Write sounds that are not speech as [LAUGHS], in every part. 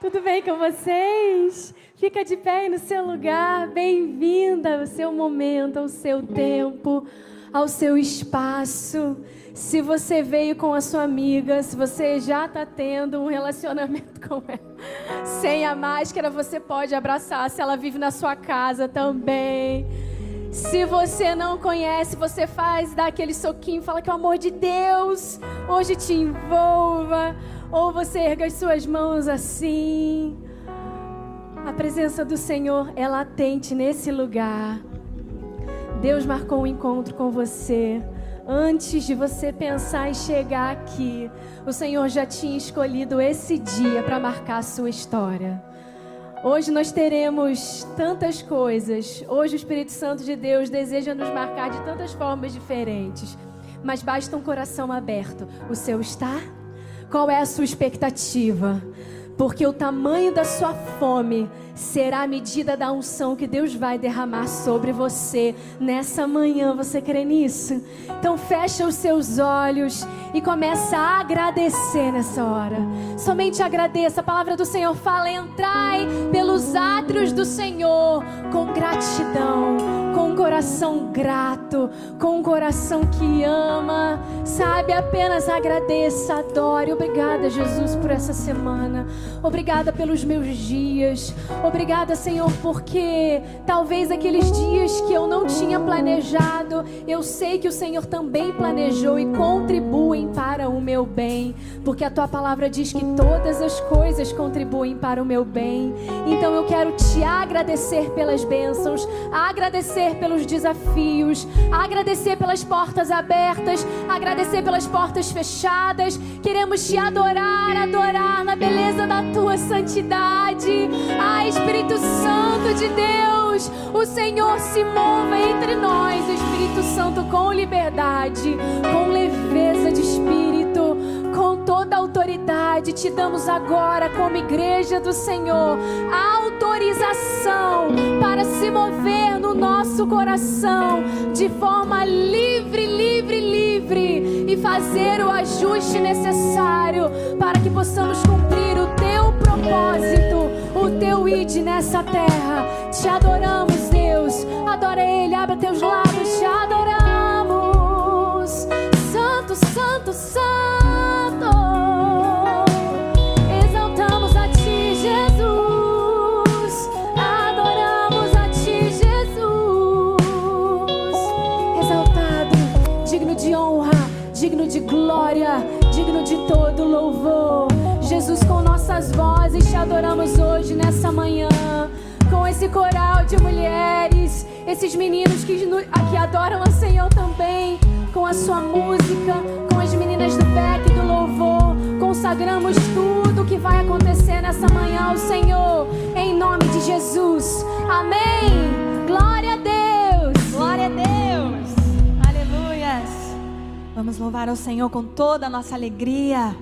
Tudo bem com vocês? Fica de pé aí no seu lugar. Bem-vinda ao seu momento, ao seu tempo, ao seu espaço. Se você veio com a sua amiga, se você já está tendo um relacionamento [LAUGHS] com ela, sem a máscara, você pode abraçar. Se ela vive na sua casa também. Se você não conhece, você faz, dá aquele soquinho, fala que o amor de Deus hoje te envolva. Ou você erga as suas mãos assim. A presença do Senhor é latente nesse lugar. Deus marcou um encontro com você. Antes de você pensar em chegar aqui, o Senhor já tinha escolhido esse dia para marcar a sua história. Hoje nós teremos tantas coisas. Hoje o Espírito Santo de Deus deseja nos marcar de tantas formas diferentes. Mas basta um coração aberto. O seu está? Qual é a sua expectativa? Porque o tamanho da sua fome será a medida da unção que Deus vai derramar sobre você nessa manhã. Você crê nisso? Então fecha os seus olhos e começa a agradecer nessa hora. Somente agradeça. A palavra do Senhor fala: entrai pelos átrios do Senhor com gratidão, com um coração grato, com um coração que ama. Sabe, apenas agradeça, adore. Obrigada, Jesus, por essa semana. Obrigada pelos meus dias. Obrigada, Senhor, porque talvez aqueles dias que eu não tinha planejado, eu sei que o Senhor também planejou e contribuem para o meu bem, porque a tua palavra diz que todas as coisas contribuem para o meu bem. Então eu quero te agradecer pelas bênçãos, agradecer pelos desafios, agradecer pelas portas abertas, agradecer pelas portas fechadas. Queremos te adorar, adorar na beleza da tua santidade. Ai, Espírito Santo de Deus, o Senhor se mova entre nós, Espírito Santo com liberdade, com leveza de espírito, com toda autoridade. Te damos agora, como igreja do Senhor, autorização para se mover no nosso coração de forma livre, livre, livre e fazer o ajuste necessário para que possamos cumprir o teu propósito, o teu id nessa terra. Te adoramos, Deus. Adora Ele, abre teus lábios, te adoramos. Santo, Santo, Santo. Exaltamos a Ti, Jesus. Adoramos a Ti, Jesus. Exaltado, digno de honra, digno de glória, digno de todo louvor. Jesus, com nossas vozes te adoramos hoje, nessa manhã. Com esse coral de mulheres, esses meninos que, que adoram ao Senhor também, com a sua música, com as meninas do Beck do louvor, consagramos tudo que vai acontecer nessa manhã ao Senhor, em nome de Jesus. Amém. Glória a Deus. Glória a Deus! Aleluias! Vamos louvar ao Senhor com toda a nossa alegria.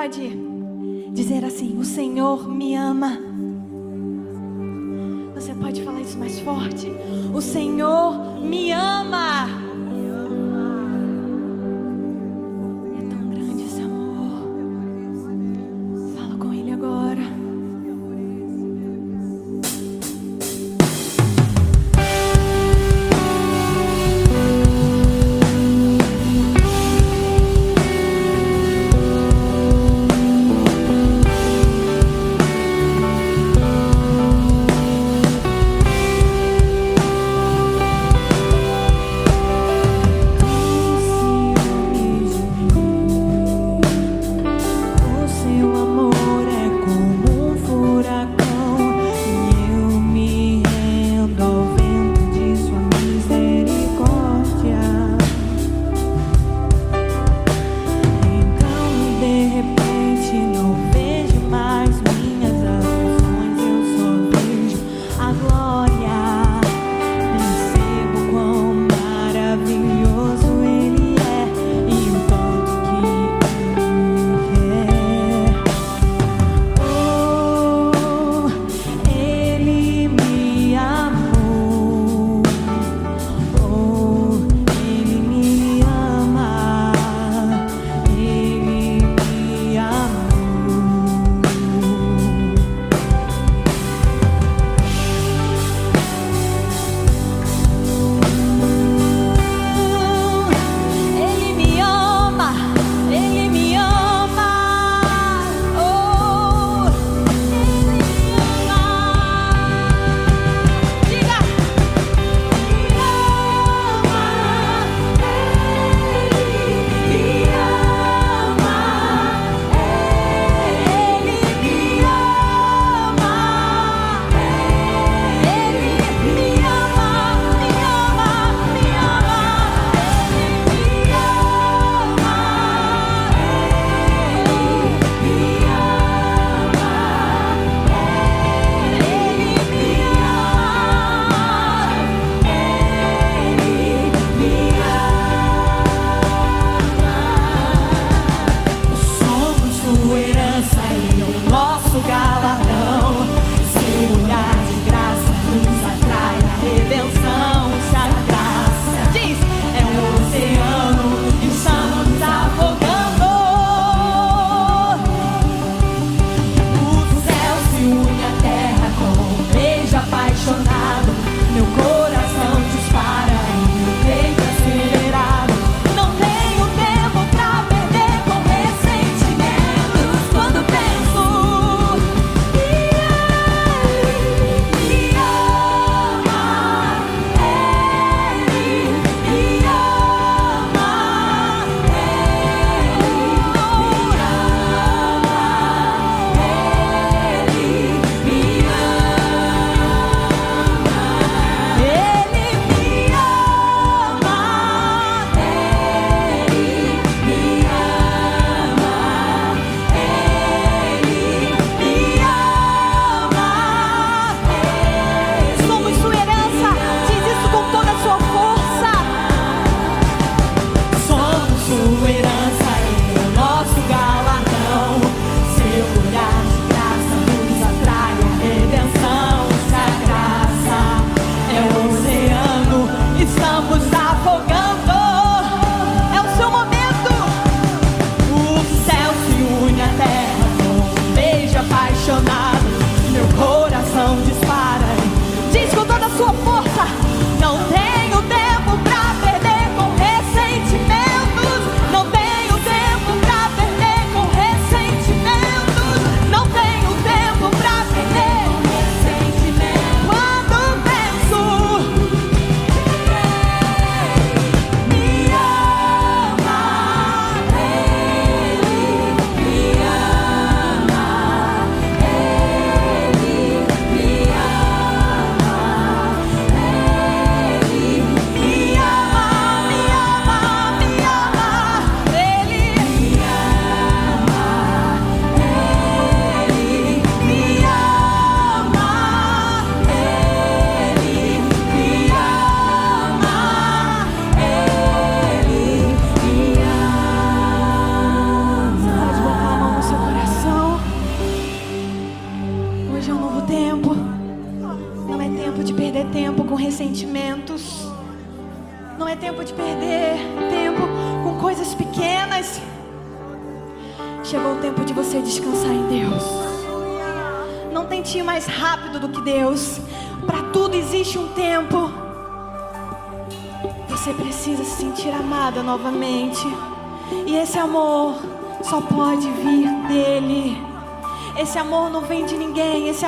Você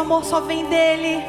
amor só vem dele.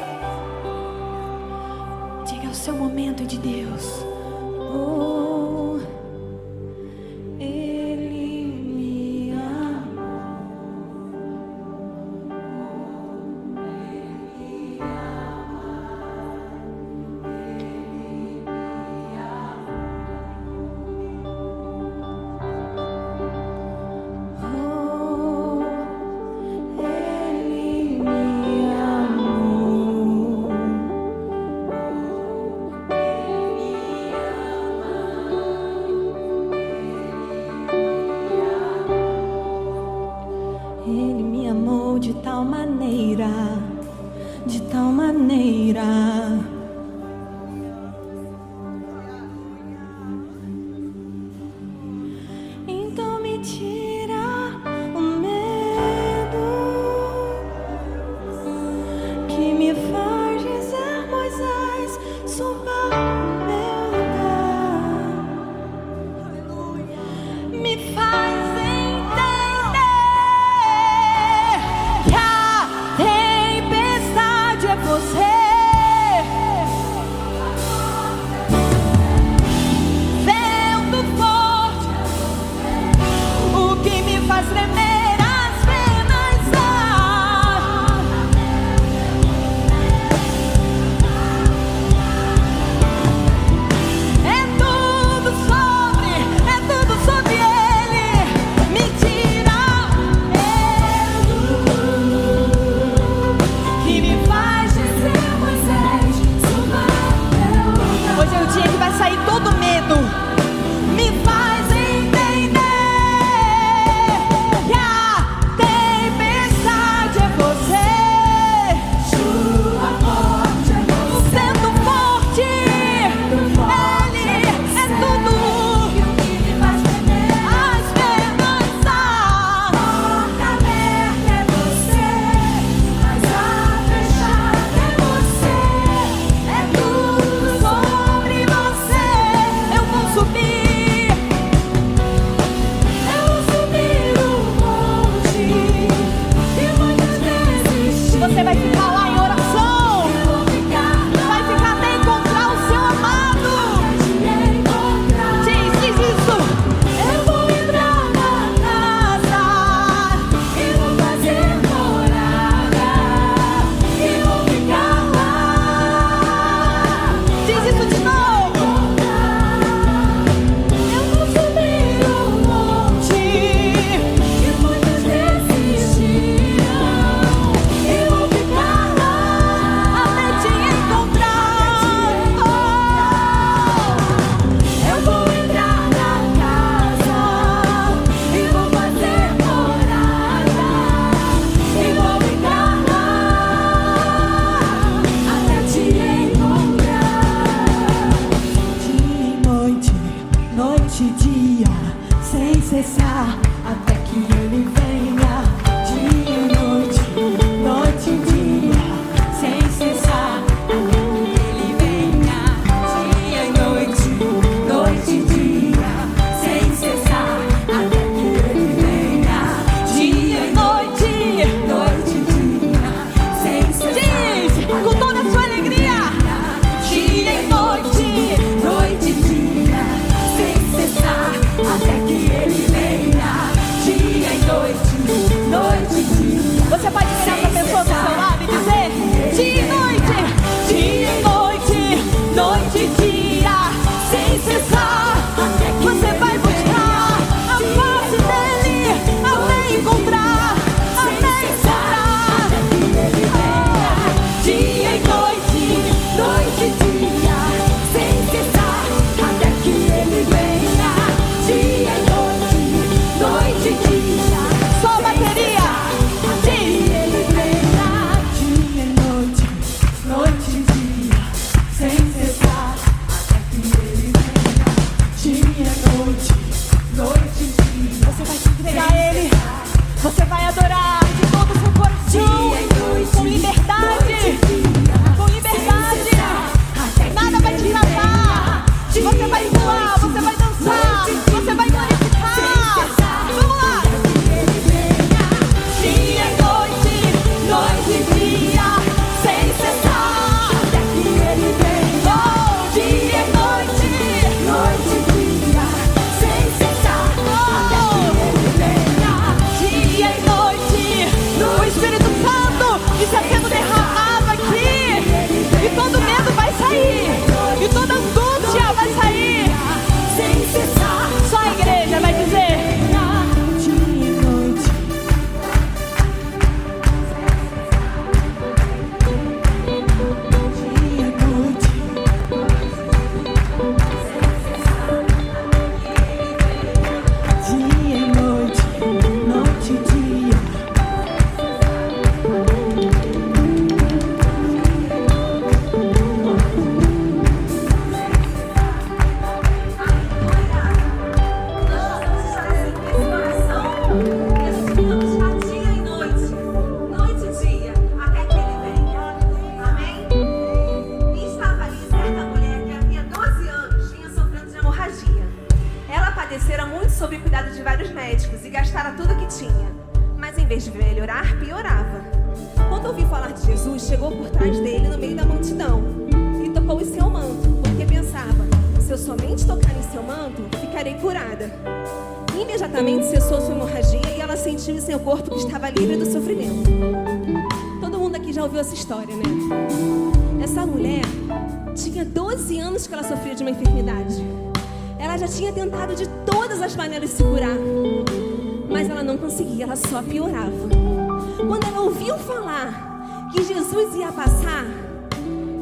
Passar,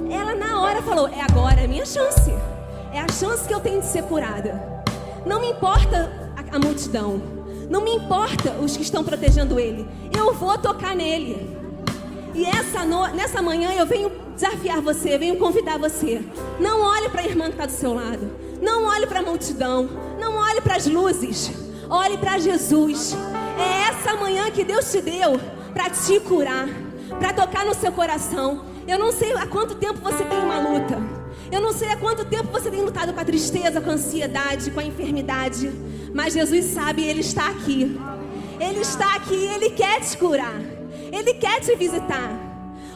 ela na hora falou: É agora, é minha chance. É a chance que eu tenho de ser curada. Não me importa a, a multidão, não me importa os que estão protegendo ele. Eu vou tocar nele. E essa no... nessa manhã eu venho desafiar você, venho convidar você. Não olhe para a irmã que está do seu lado. Não olhe para a multidão. Não olhe para as luzes. Olhe para Jesus. É essa manhã que Deus te deu para te curar, para tocar no seu coração. Eu não sei há quanto tempo você tem uma luta. Eu não sei há quanto tempo você tem lutado com a tristeza, com a ansiedade, com a enfermidade. Mas Jesus sabe, Ele está aqui. Ele está aqui, Ele quer te curar. Ele quer te visitar.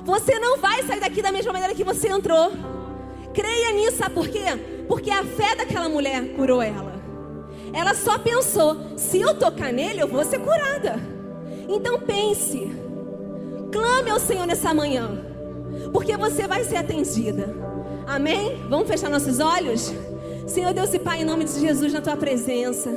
Você não vai sair daqui da mesma maneira que você entrou. Creia nisso, sabe por quê? Porque a fé daquela mulher curou ela. Ela só pensou: se eu tocar nele, eu vou ser curada. Então pense, clame ao Senhor nessa manhã, porque você vai ser atendida. Amém? Vamos fechar nossos olhos? Senhor Deus e Pai, em nome de Jesus, na tua presença.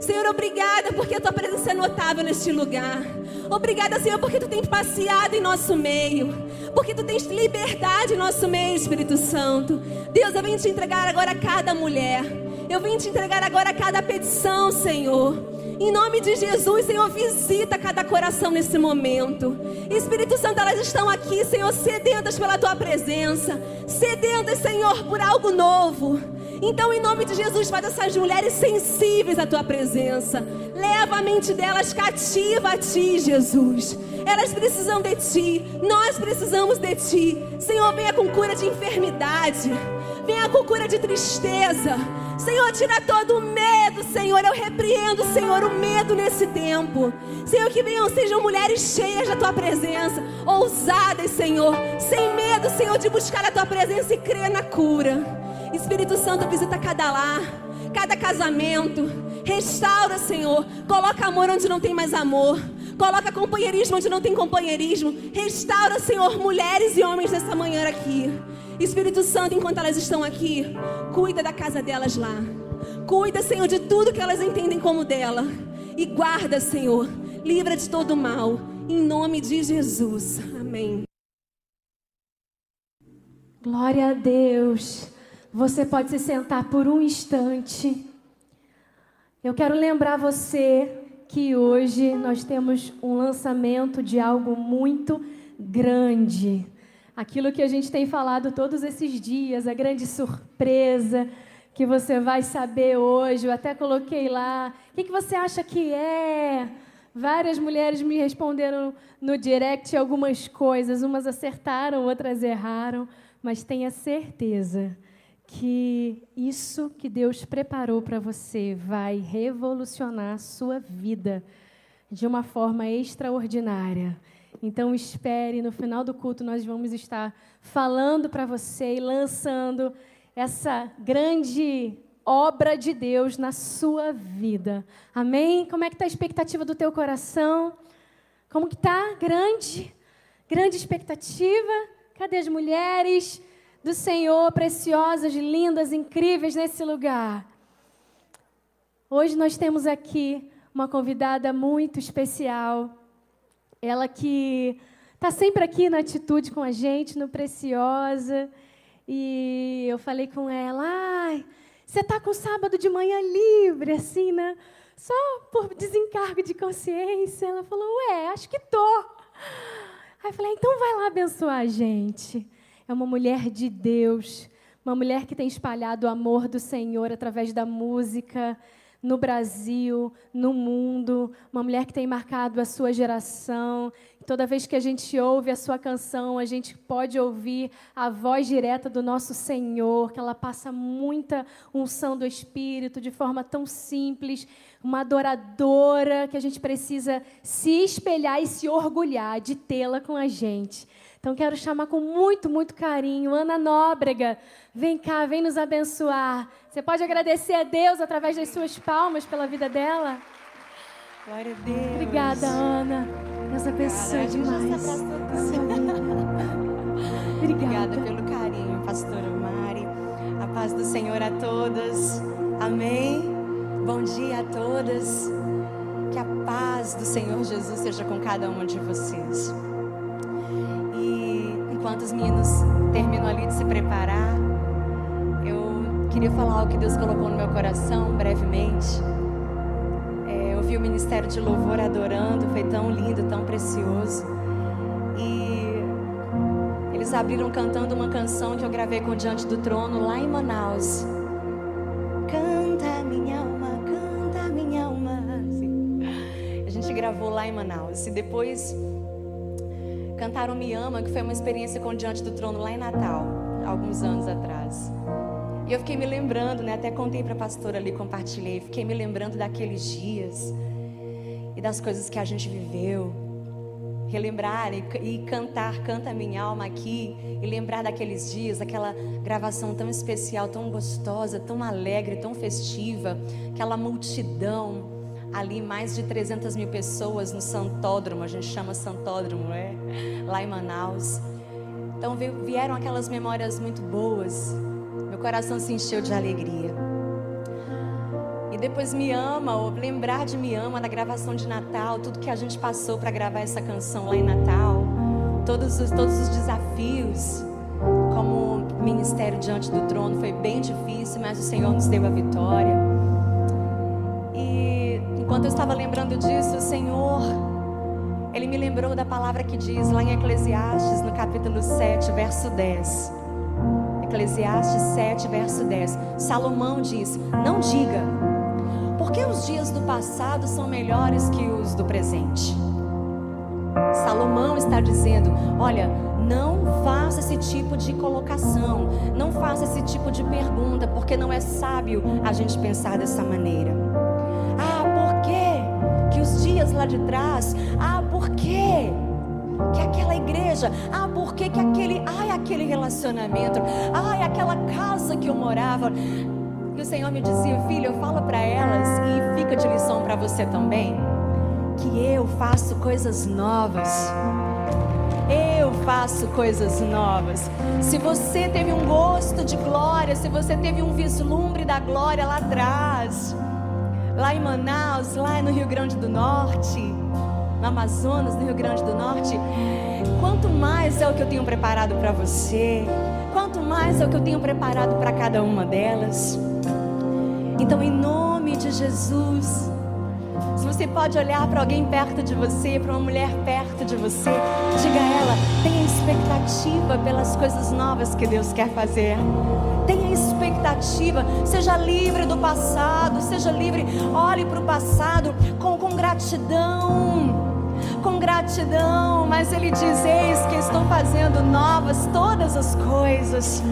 Senhor, obrigada porque a tua presença é notável neste lugar. Obrigada, Senhor, porque tu tens passeado em nosso meio. Porque tu tens liberdade em nosso meio, Espírito Santo. Deus, eu venho te entregar agora a cada mulher. Eu venho te entregar agora a cada petição, Senhor. Em nome de Jesus, Senhor, visita cada coração nesse momento. Espírito Santo, elas estão aqui, Senhor, sedentas pela tua presença. Sedentas, Senhor, por algo novo. Então, em nome de Jesus, faz essas mulheres sensíveis à tua presença. Leva a mente delas cativa a ti, Jesus. Elas precisam de ti. Nós precisamos de ti. Senhor, venha com cura de enfermidade. Venha com cura de tristeza. Senhor, tira todo o medo, Senhor. Eu repreendo, Senhor, o medo nesse tempo. Senhor, que venham, sejam mulheres cheias da tua presença, ousadas, Senhor, sem medo, Senhor, de buscar a tua presença e crer na cura. Espírito Santo visita cada lar, cada casamento. Restaura, Senhor. Coloca amor onde não tem mais amor. Coloca companheirismo onde não tem companheirismo. Restaura, Senhor, mulheres e homens nessa manhã aqui. Espírito Santo, enquanto elas estão aqui, cuida da casa delas lá. Cuida, Senhor, de tudo que elas entendem como dela. E guarda, Senhor. Livra de todo mal. Em nome de Jesus. Amém. Glória a Deus. Você pode se sentar por um instante. Eu quero lembrar você que hoje nós temos um lançamento de algo muito grande. Aquilo que a gente tem falado todos esses dias, a grande surpresa que você vai saber hoje. Eu até coloquei lá. O que, que você acha que é? Várias mulheres me responderam no direct algumas coisas. Umas acertaram, outras erraram. Mas tenha certeza que isso que Deus preparou para você vai revolucionar a sua vida de uma forma extraordinária. Então espere, no final do culto nós vamos estar falando para você e lançando essa grande obra de Deus na sua vida. Amém? Como é que está a expectativa do teu coração? Como que está? Grande? Grande expectativa? Cadê as mulheres? do Senhor, preciosas, lindas, incríveis nesse lugar. Hoje nós temos aqui uma convidada muito especial. Ela que está sempre aqui na atitude com a gente, no Preciosa. E eu falei com ela, ai, você está com sábado de manhã livre, assim, né? Só por desencargo de consciência. Ela falou, ué, acho que tô. Aí eu falei, então vai lá abençoar a gente é uma mulher de Deus, uma mulher que tem espalhado o amor do Senhor através da música no Brasil, no mundo, uma mulher que tem marcado a sua geração. Toda vez que a gente ouve a sua canção, a gente pode ouvir a voz direta do nosso Senhor, que ela passa muita unção do Espírito de forma tão simples, uma adoradora que a gente precisa se espelhar e se orgulhar de tê-la com a gente. Então quero chamar com muito, muito carinho Ana Nóbrega. Vem cá, vem nos abençoar. Você pode agradecer a Deus através das suas palmas pela vida dela? Glória a Deus. Obrigada, Ana. Deus abençoe demais. [LAUGHS] Obrigada. Obrigada pelo carinho, pastora Mari. A paz do Senhor a todas. Amém. Bom dia a todas. Que a paz do Senhor Jesus seja com cada uma de vocês enquanto os meninos terminam ali de se preparar, eu queria falar o que Deus colocou no meu coração brevemente. É, eu vi o ministério de louvor adorando, foi tão lindo, tão precioso. E eles abriram cantando uma canção que eu gravei com Diante do Trono lá em Manaus. Canta minha alma, canta minha alma. A gente gravou lá em Manaus. E depois Cantaram Me Ama, que foi uma experiência com Diante do Trono lá em Natal, alguns anos atrás. E eu fiquei me lembrando, né? Até contei para a pastora ali, compartilhei. Fiquei me lembrando daqueles dias e das coisas que a gente viveu. Relembrar e, e cantar, canta minha alma aqui. E lembrar daqueles dias, aquela gravação tão especial, tão gostosa, tão alegre, tão festiva. Aquela multidão ali mais de 300 mil pessoas no Santódromo, a gente chama Santódromo, é? Lá em Manaus. Então vieram aquelas memórias muito boas. Meu coração se encheu de alegria. E depois me ama, ou lembrar de me ama da gravação de Natal, tudo que a gente passou para gravar essa canção lá em Natal, todos os, todos os desafios, como ministério diante do trono foi bem difícil, mas o Senhor nos deu a vitória. Enquanto eu estava lembrando disso, o Senhor, Ele me lembrou da palavra que diz lá em Eclesiastes, no capítulo 7, verso 10. Eclesiastes 7, verso 10. Salomão diz: Não diga, porque os dias do passado são melhores que os do presente. Salomão está dizendo: Olha, não faça esse tipo de colocação, não faça esse tipo de pergunta, porque não é sábio a gente pensar dessa maneira lá de trás. Ah, por quê? Que aquela igreja, ah, por que que aquele, ai, aquele relacionamento, ai, aquela casa que eu morava. E o Senhor me dizia, filho, fala para elas e fica de lição para você também, que eu faço coisas novas. Eu faço coisas novas. Se você teve um gosto de glória, se você teve um vislumbre da glória lá atrás, lá em Manaus, lá no Rio Grande do Norte, no Amazonas, no Rio Grande do Norte. Quanto mais é o que eu tenho preparado para você, quanto mais é o que eu tenho preparado para cada uma delas. Então, em nome de Jesus, se você pode olhar para alguém perto de você, para uma mulher perto de você, diga a ela: tenha expectativa pelas coisas novas que Deus quer fazer. Tenha expectativa, seja livre do passado, seja livre, olhe para o passado com, com gratidão com gratidão, mas ele diz: Eis que estou fazendo novas todas as coisas.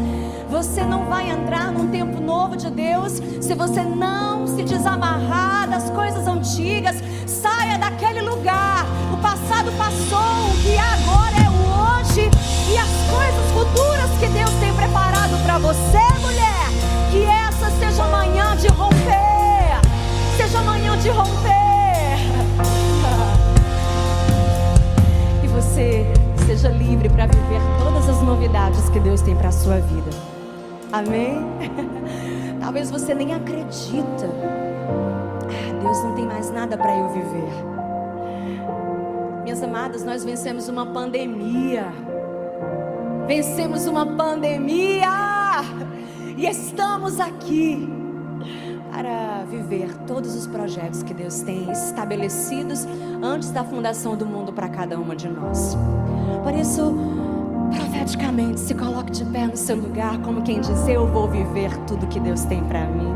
Você não vai entrar num tempo novo de Deus se você não se desamarrar das coisas antigas. Saia daquele lugar. O passado passou, o que agora é o hoje e as coisas futuras que Deus tem preparado para você, mulher. Seja amanhã de romper. Seja amanhã de romper. [LAUGHS] você seja livre para viver todas as novidades que Deus tem para a sua vida. Amém? [LAUGHS] Talvez você nem acredita. Ah, Deus não tem mais nada para eu viver. Minhas amadas, nós vencemos uma pandemia. Vencemos uma pandemia. E estamos aqui para viver todos os projetos que Deus tem estabelecidos antes da fundação do mundo para cada uma de nós. Por isso, profeticamente, se coloque de pé no seu lugar, como quem diz: Eu vou viver tudo que Deus tem para mim.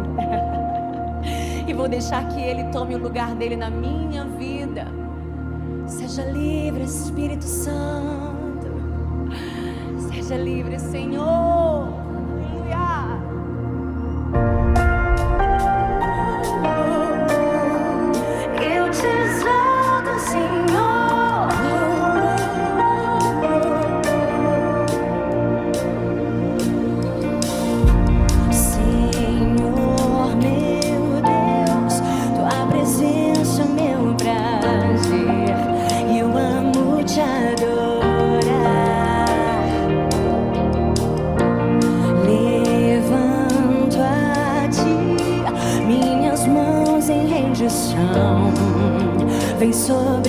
[LAUGHS] e vou deixar que Ele tome o lugar dele na minha vida. Seja livre, Espírito Santo. Seja livre, Senhor. Vem sobre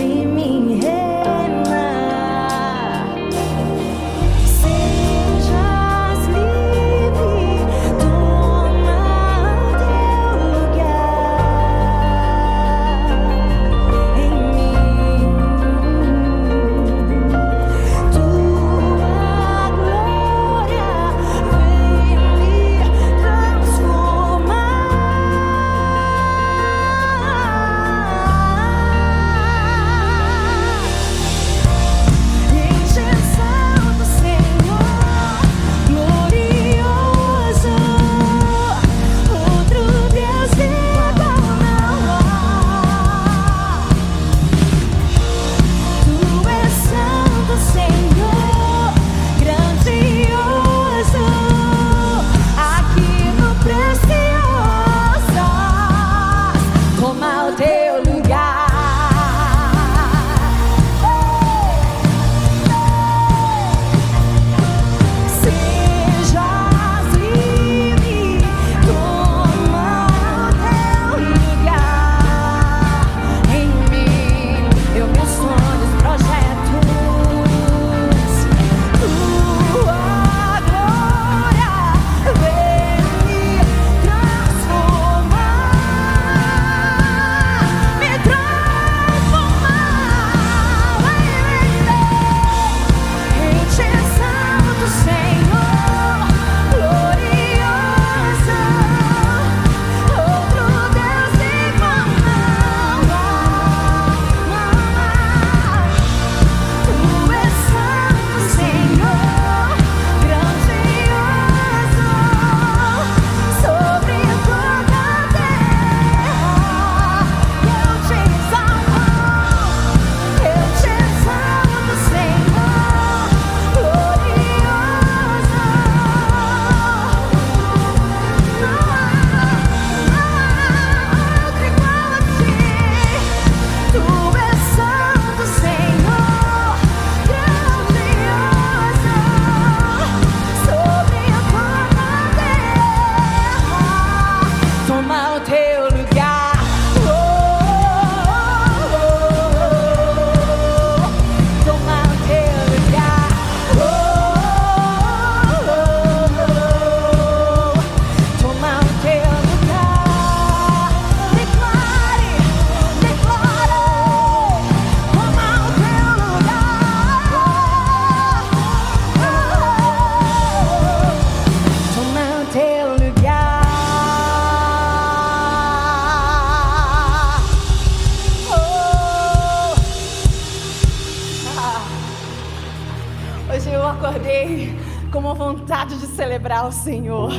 celebrar o Senhor.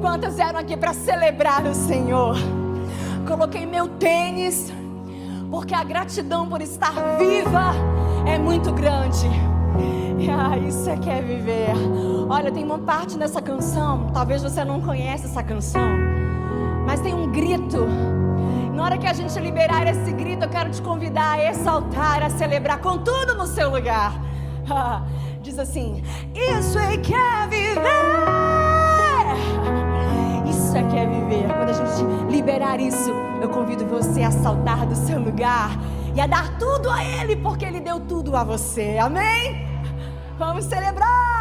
Quantas eram aqui para celebrar o Senhor? Coloquei meu tênis, porque a gratidão por estar viva é muito grande. Ah, isso é que é viver. Olha, tem uma parte nessa canção, talvez você não conheça essa canção, mas tem um grito. Na hora que a gente liberar esse grito, eu quero te convidar a exaltar, a celebrar com tudo no seu lugar. Ah, Diz assim: Isso é que é viver. Isso que é viver. Quando a gente liberar isso, eu convido você a saltar do seu lugar e a dar tudo a Ele, porque Ele deu tudo a você. Amém? Vamos celebrar!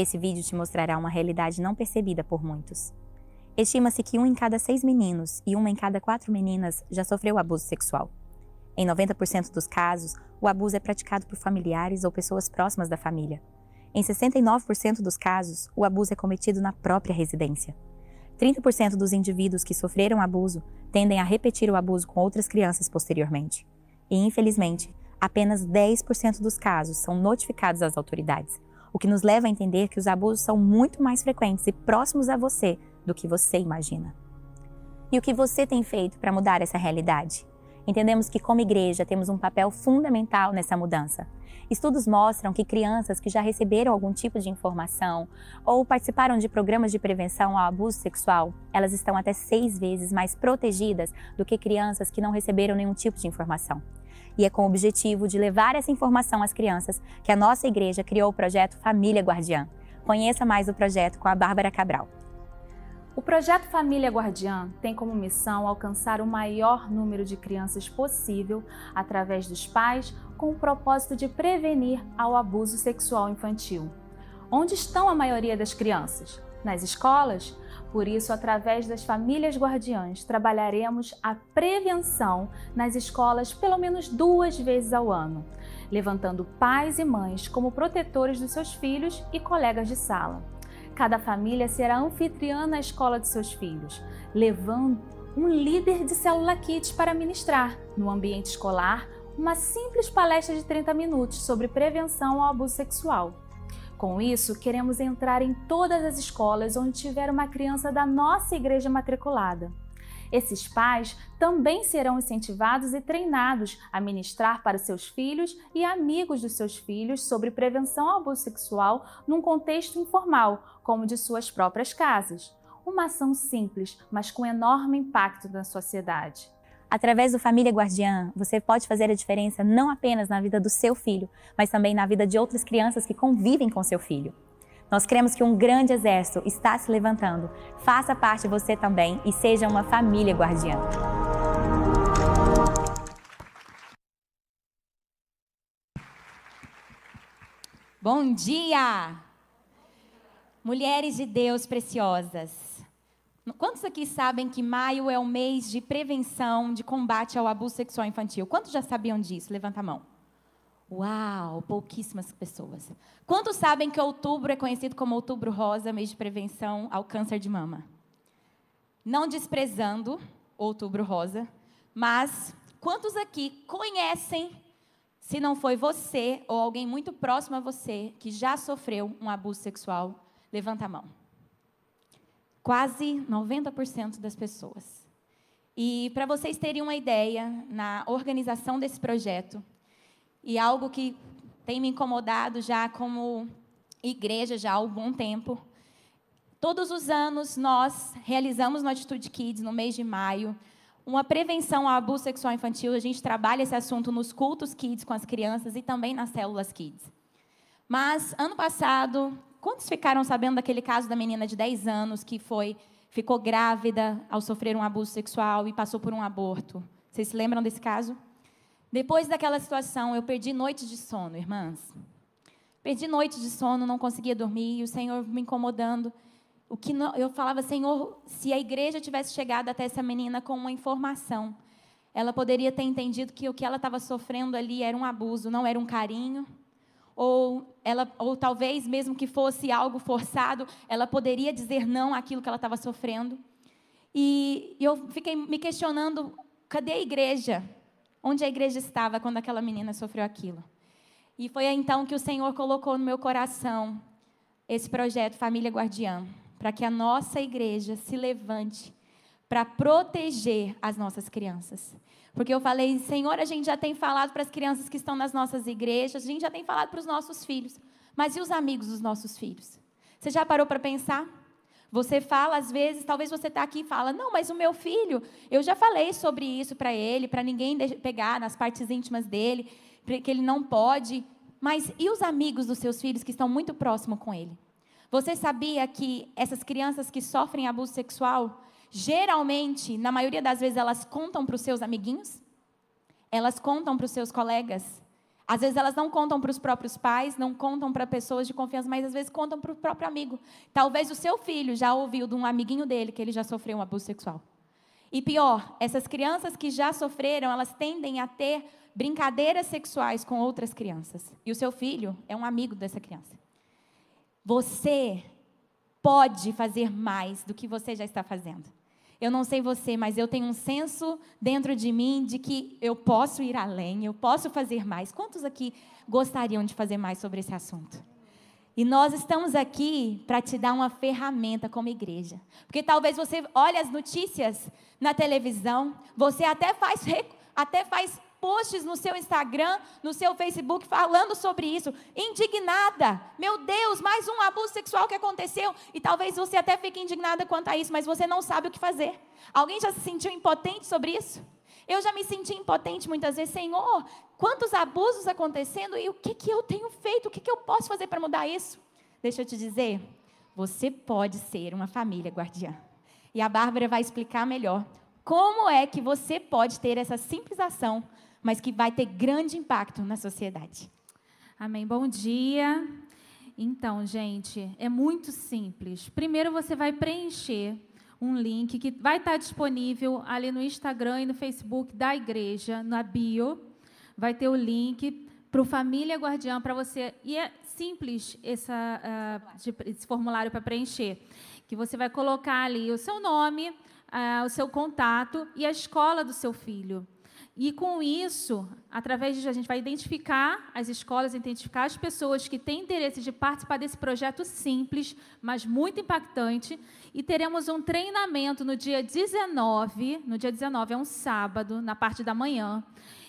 Esse vídeo te mostrará uma realidade não percebida por muitos. Estima-se que um em cada seis meninos e uma em cada quatro meninas já sofreu abuso sexual. Em 90% dos casos, o abuso é praticado por familiares ou pessoas próximas da família. Em 69% dos casos, o abuso é cometido na própria residência. 30% dos indivíduos que sofreram abuso tendem a repetir o abuso com outras crianças posteriormente. E, infelizmente, apenas 10% dos casos são notificados às autoridades, o que nos leva a entender que os abusos são muito mais frequentes e próximos a você do que você imagina. E o que você tem feito para mudar essa realidade? Entendemos que, como igreja, temos um papel fundamental nessa mudança. Estudos mostram que crianças que já receberam algum tipo de informação ou participaram de programas de prevenção ao abuso sexual, elas estão até seis vezes mais protegidas do que crianças que não receberam nenhum tipo de informação. E é com o objetivo de levar essa informação às crianças que a nossa igreja criou o projeto Família Guardiã. Conheça mais o projeto com a Bárbara Cabral. O projeto Família Guardiã tem como missão alcançar o maior número de crianças possível através dos pais com o propósito de prevenir ao abuso sexual infantil. Onde estão a maioria das crianças? Nas escolas? Por isso, através das famílias guardiãs, trabalharemos a prevenção nas escolas pelo menos duas vezes ao ano, levantando pais e mães como protetores dos seus filhos e colegas de sala. Cada família será anfitriã na escola de seus filhos, levando um líder de célula kit para ministrar, no ambiente escolar, uma simples palestra de 30 minutos sobre prevenção ao abuso sexual. Com isso, queremos entrar em todas as escolas onde tiver uma criança da nossa igreja matriculada. Esses pais também serão incentivados e treinados a ministrar para seus filhos e amigos dos seus filhos sobre prevenção ao abuso sexual num contexto informal, como de suas próprias casas. Uma ação simples, mas com enorme impacto na sociedade. Através do Família Guardiã, você pode fazer a diferença não apenas na vida do seu filho, mas também na vida de outras crianças que convivem com seu filho. Nós cremos que um grande exército está se levantando. Faça parte você também e seja uma família guardiã. Bom dia! Mulheres de Deus preciosas. Quantos aqui sabem que maio é o mês de prevenção, de combate ao abuso sexual infantil? Quantos já sabiam disso? Levanta a mão. Uau, pouquíssimas pessoas. Quantos sabem que outubro é conhecido como outubro rosa, mês de prevenção ao câncer de mama? Não desprezando outubro rosa, mas quantos aqui conhecem, se não foi você ou alguém muito próximo a você, que já sofreu um abuso sexual? Levanta a mão quase 90% das pessoas. E para vocês terem uma ideia, na organização desse projeto, e algo que tem me incomodado já como igreja já há algum tempo, todos os anos nós realizamos no Atitude Kids, no mês de maio, uma prevenção ao abuso sexual infantil. A gente trabalha esse assunto nos cultos Kids com as crianças e também nas células Kids. Mas ano passado Quantos ficaram sabendo daquele caso da menina de 10 anos que foi ficou grávida ao sofrer um abuso sexual e passou por um aborto? Vocês se lembram desse caso? Depois daquela situação, eu perdi noites de sono, irmãs. Perdi noites de sono, não conseguia dormir, e o Senhor me incomodando. O que não, eu falava, Senhor, se a igreja tivesse chegado até essa menina com uma informação, ela poderia ter entendido que o que ela estava sofrendo ali era um abuso, não era um carinho, ou, ela, ou talvez mesmo que fosse algo forçado, ela poderia dizer não àquilo que ela estava sofrendo. E eu fiquei me questionando: cadê a igreja? Onde a igreja estava quando aquela menina sofreu aquilo? E foi então que o Senhor colocou no meu coração esse projeto Família Guardiã, para que a nossa igreja se levante para proteger as nossas crianças. Porque eu falei, Senhor, a gente já tem falado para as crianças que estão nas nossas igrejas, a gente já tem falado para os nossos filhos. Mas e os amigos dos nossos filhos? Você já parou para pensar? Você fala, às vezes, talvez você está aqui e fala, não, mas o meu filho, eu já falei sobre isso para ele, para ninguém pegar nas partes íntimas dele, que ele não pode. Mas e os amigos dos seus filhos que estão muito próximos com ele? Você sabia que essas crianças que sofrem abuso sexual, geralmente, na maioria das vezes, elas contam para os seus amiguinhos, elas contam para os seus colegas. Às vezes elas não contam para os próprios pais, não contam para pessoas de confiança, mas às vezes contam para o próprio amigo. Talvez o seu filho já ouviu de um amiguinho dele que ele já sofreu um abuso sexual. E pior, essas crianças que já sofreram, elas tendem a ter brincadeiras sexuais com outras crianças. E o seu filho é um amigo dessa criança. Você pode fazer mais do que você já está fazendo. Eu não sei você, mas eu tenho um senso dentro de mim de que eu posso ir além, eu posso fazer mais. Quantos aqui gostariam de fazer mais sobre esse assunto? E nós estamos aqui para te dar uma ferramenta como igreja. Porque talvez você olhe as notícias na televisão, você até faz, até faz posts no seu Instagram, no seu Facebook falando sobre isso, indignada. Meu Deus, mais um abuso sexual que aconteceu. E talvez você até fique indignada quanto a isso, mas você não sabe o que fazer. Alguém já se sentiu impotente sobre isso? Eu já me senti impotente muitas vezes, Senhor, quantos abusos acontecendo e o que, que eu tenho feito? O que, que eu posso fazer para mudar isso? Deixa eu te dizer, você pode ser uma família guardiã. E a Bárbara vai explicar melhor como é que você pode ter essa simples ação mas que vai ter grande impacto na sociedade. Amém. Bom dia. Então, gente, é muito simples. Primeiro você vai preencher um link que vai estar disponível ali no Instagram e no Facebook da igreja, na bio. Vai ter o link para o Família Guardiã para você. E é simples essa, uh, esse formulário para preencher. Que você vai colocar ali o seu nome, uh, o seu contato e a escola do seu filho. E com isso, através disso, a gente vai identificar as escolas, identificar as pessoas que têm interesse de participar desse projeto simples, mas muito impactante. E teremos um treinamento no dia 19, no dia 19 é um sábado, na parte da manhã.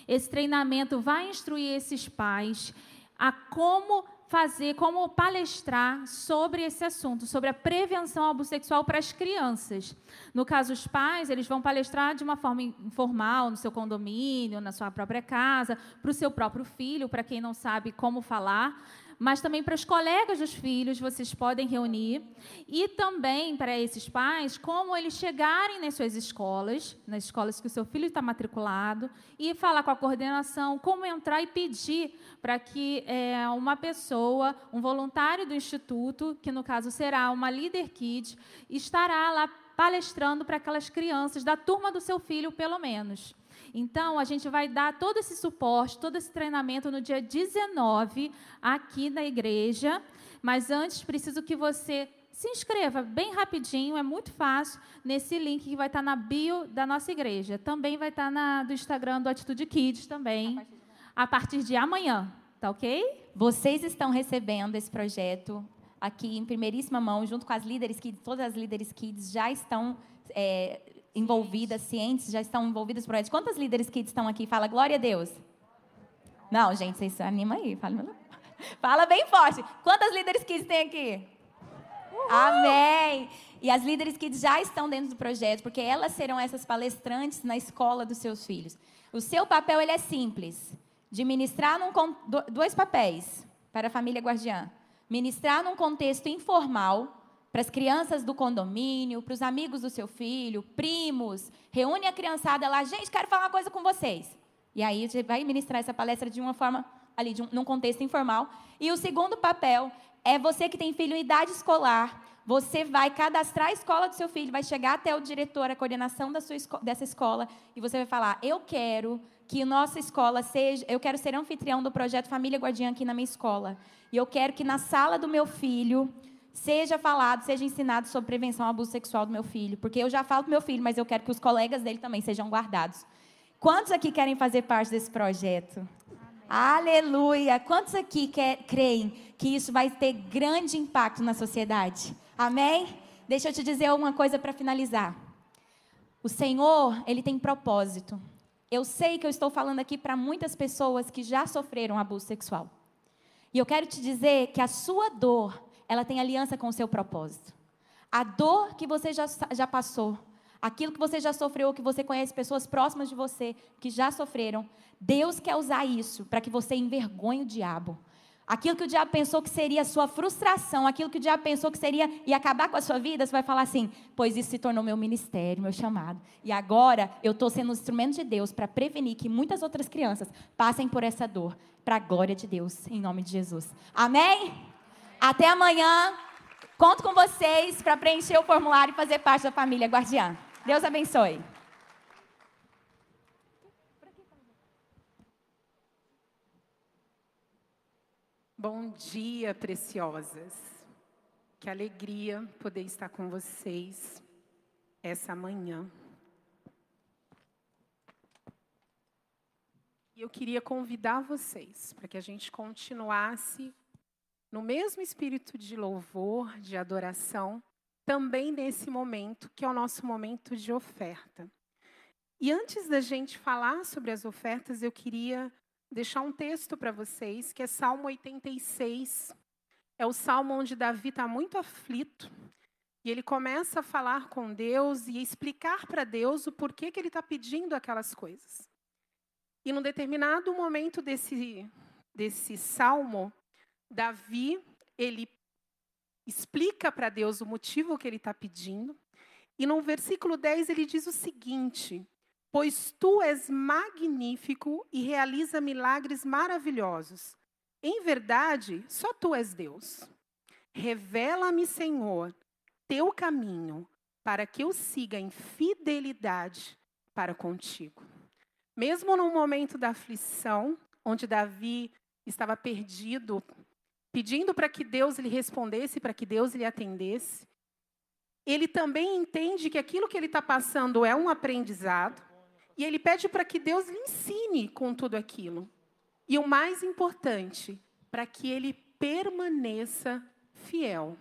Esse treinamento vai instruir esses pais a como fazer, como palestrar sobre esse assunto, sobre a prevenção ao abuso sexual para as crianças. No caso, os pais, eles vão palestrar de uma forma informal, no seu condomínio, na sua própria casa, para o seu próprio filho, para quem não sabe como falar mas também para os colegas dos filhos vocês podem reunir e também para esses pais como eles chegarem nas suas escolas, nas escolas que o seu filho está matriculado e falar com a coordenação como entrar e pedir para que é, uma pessoa, um voluntário do instituto, que no caso será uma líder kid, estará lá palestrando para aquelas crianças da turma do seu filho, pelo menos. Então, a gente vai dar todo esse suporte, todo esse treinamento no dia 19, aqui na igreja. Mas antes, preciso que você se inscreva bem rapidinho, é muito fácil, nesse link que vai estar na bio da nossa igreja. Também vai estar na, do Instagram do Atitude Kids também, a partir de amanhã, tá ok? Vocês estão recebendo esse projeto aqui em primeiríssima mão, junto com as líderes kids, todas as líderes kids já estão é, envolvidas, cientes, já estão envolvidas no projeto. Quantas líderes kids estão aqui? Fala, glória a Deus. Não, gente, vocês se animam aí. Fala, [LAUGHS] fala bem forte. Quantas líderes kids tem aqui? Uhul. Amém. E as líderes kids já estão dentro do projeto, porque elas serão essas palestrantes na escola dos seus filhos. O seu papel ele é simples, de ministrar num, dois papéis para a família guardiã. Ministrar num contexto informal, para as crianças do condomínio, para os amigos do seu filho, primos, reúne a criançada lá, gente, quero falar uma coisa com vocês. E aí você vai ministrar essa palestra de uma forma ali, de um, num contexto informal. E o segundo papel é você que tem filho em idade escolar, você vai cadastrar a escola do seu filho, vai chegar até o diretor, a coordenação da sua, dessa escola, e você vai falar: Eu quero que nossa escola seja, eu quero ser anfitrião do projeto Família Guardiã aqui na minha escola. E eu quero que na sala do meu filho seja falado, seja ensinado sobre prevenção ao abuso sexual do meu filho. Porque eu já falo para meu filho, mas eu quero que os colegas dele também sejam guardados. Quantos aqui querem fazer parte desse projeto? Amém. Aleluia! Quantos aqui quer, creem que isso vai ter grande impacto na sociedade? Amém? Deixa eu te dizer uma coisa para finalizar. O Senhor, Ele tem propósito. Eu sei que eu estou falando aqui para muitas pessoas que já sofreram abuso sexual. E eu quero te dizer que a sua dor, ela tem aliança com o seu propósito. A dor que você já, já passou, aquilo que você já sofreu, que você conhece pessoas próximas de você que já sofreram, Deus quer usar isso para que você envergonhe o diabo. Aquilo que o diabo pensou que seria a sua frustração, aquilo que o diabo pensou que seria e acabar com a sua vida, você vai falar assim: pois isso se tornou meu ministério, meu chamado. E agora eu estou sendo um instrumento de Deus para prevenir que muitas outras crianças passem por essa dor, para a glória de Deus, em nome de Jesus. Amém? Até amanhã. Conto com vocês para preencher o formulário e fazer parte da família Guardiã. Deus abençoe. Bom dia, preciosas. Que alegria poder estar com vocês essa manhã. E eu queria convidar vocês para que a gente continuasse no mesmo espírito de louvor, de adoração, também nesse momento, que é o nosso momento de oferta. E antes da gente falar sobre as ofertas, eu queria deixar um texto para vocês, que é Salmo 86. É o salmo onde Davi está muito aflito. E ele começa a falar com Deus e explicar para Deus o porquê que ele está pedindo aquelas coisas. E num determinado momento desse, desse salmo, Davi, ele explica para Deus o motivo que ele está pedindo. E no versículo 10 ele diz o seguinte: pois tu és magnífico e realiza milagres maravilhosos. Em verdade, só tu és Deus. Revela-me, Senhor, teu caminho, para que eu siga em fidelidade para contigo. Mesmo no momento da aflição, onde Davi estava perdido, pedindo para que Deus lhe respondesse, para que Deus lhe atendesse, ele também entende que aquilo que ele está passando é um aprendizado, e ele pede para que Deus lhe ensine com tudo aquilo. E o mais importante, para que ele permaneça fiel.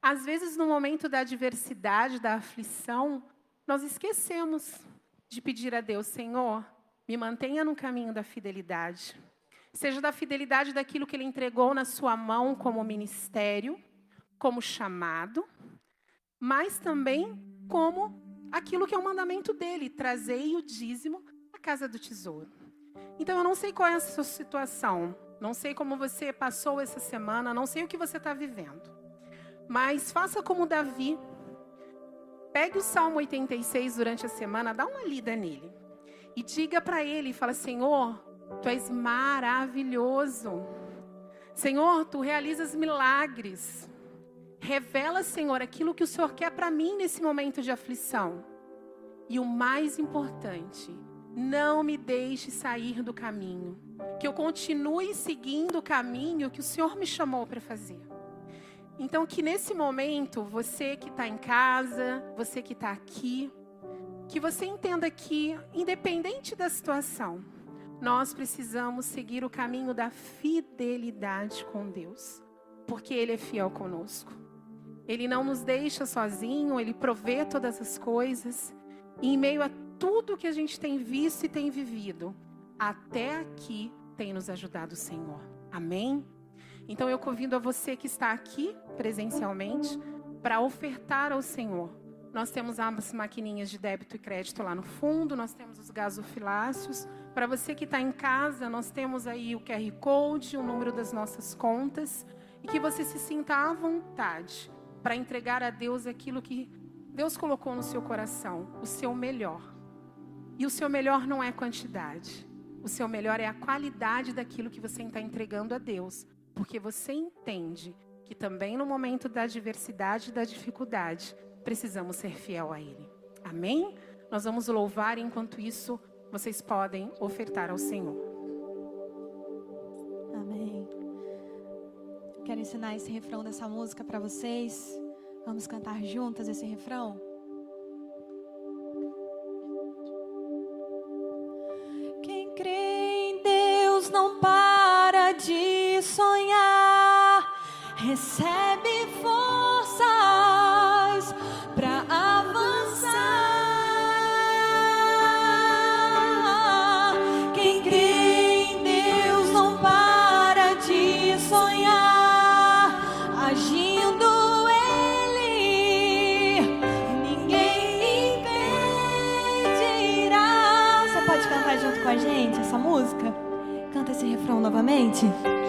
Às vezes, no momento da adversidade, da aflição, nós esquecemos de pedir a Deus, Senhor, me mantenha no caminho da fidelidade. Seja da fidelidade daquilo que Ele entregou na sua mão como ministério, como chamado, mas também como aquilo que é o mandamento dele, trazei o dízimo à casa do tesouro. Então, eu não sei qual é a sua situação, não sei como você passou essa semana, não sei o que você está vivendo. Mas faça como Davi. Pegue o Salmo 86 durante a semana, dá uma lida nele. E diga para ele, fala, Senhor, Tu és maravilhoso. Senhor, Tu realizas milagres. Revela, Senhor, aquilo que o Senhor quer para mim nesse momento de aflição. E o mais importante, não me deixe sair do caminho que eu continue seguindo o caminho que o Senhor me chamou para fazer. Então, que nesse momento, você que está em casa, você que está aqui, que você entenda que, independente da situação, nós precisamos seguir o caminho da fidelidade com Deus, porque Ele é fiel conosco. Ele não nos deixa sozinho, Ele provê todas as coisas, e em meio a tudo que a gente tem visto e tem vivido, até aqui tem nos ajudado o Senhor. Amém? Então eu convido a você que está aqui presencialmente para ofertar ao Senhor. Nós temos as maquininhas de débito e crédito lá no fundo, nós temos os gasofilácios. Para você que está em casa, nós temos aí o QR Code, o número das nossas contas, e que você se sinta à vontade para entregar a Deus aquilo que Deus colocou no seu coração, o seu melhor. E o seu melhor não é quantidade. O seu melhor é a qualidade daquilo que você está entregando a Deus, porque você entende que também no momento da adversidade e da dificuldade, precisamos ser fiel a Ele. Amém? Nós vamos louvar enquanto isso vocês podem ofertar ao Senhor. Amém. Quero ensinar esse refrão dessa música para vocês. Vamos cantar juntas esse refrão? recebe forças para novamente.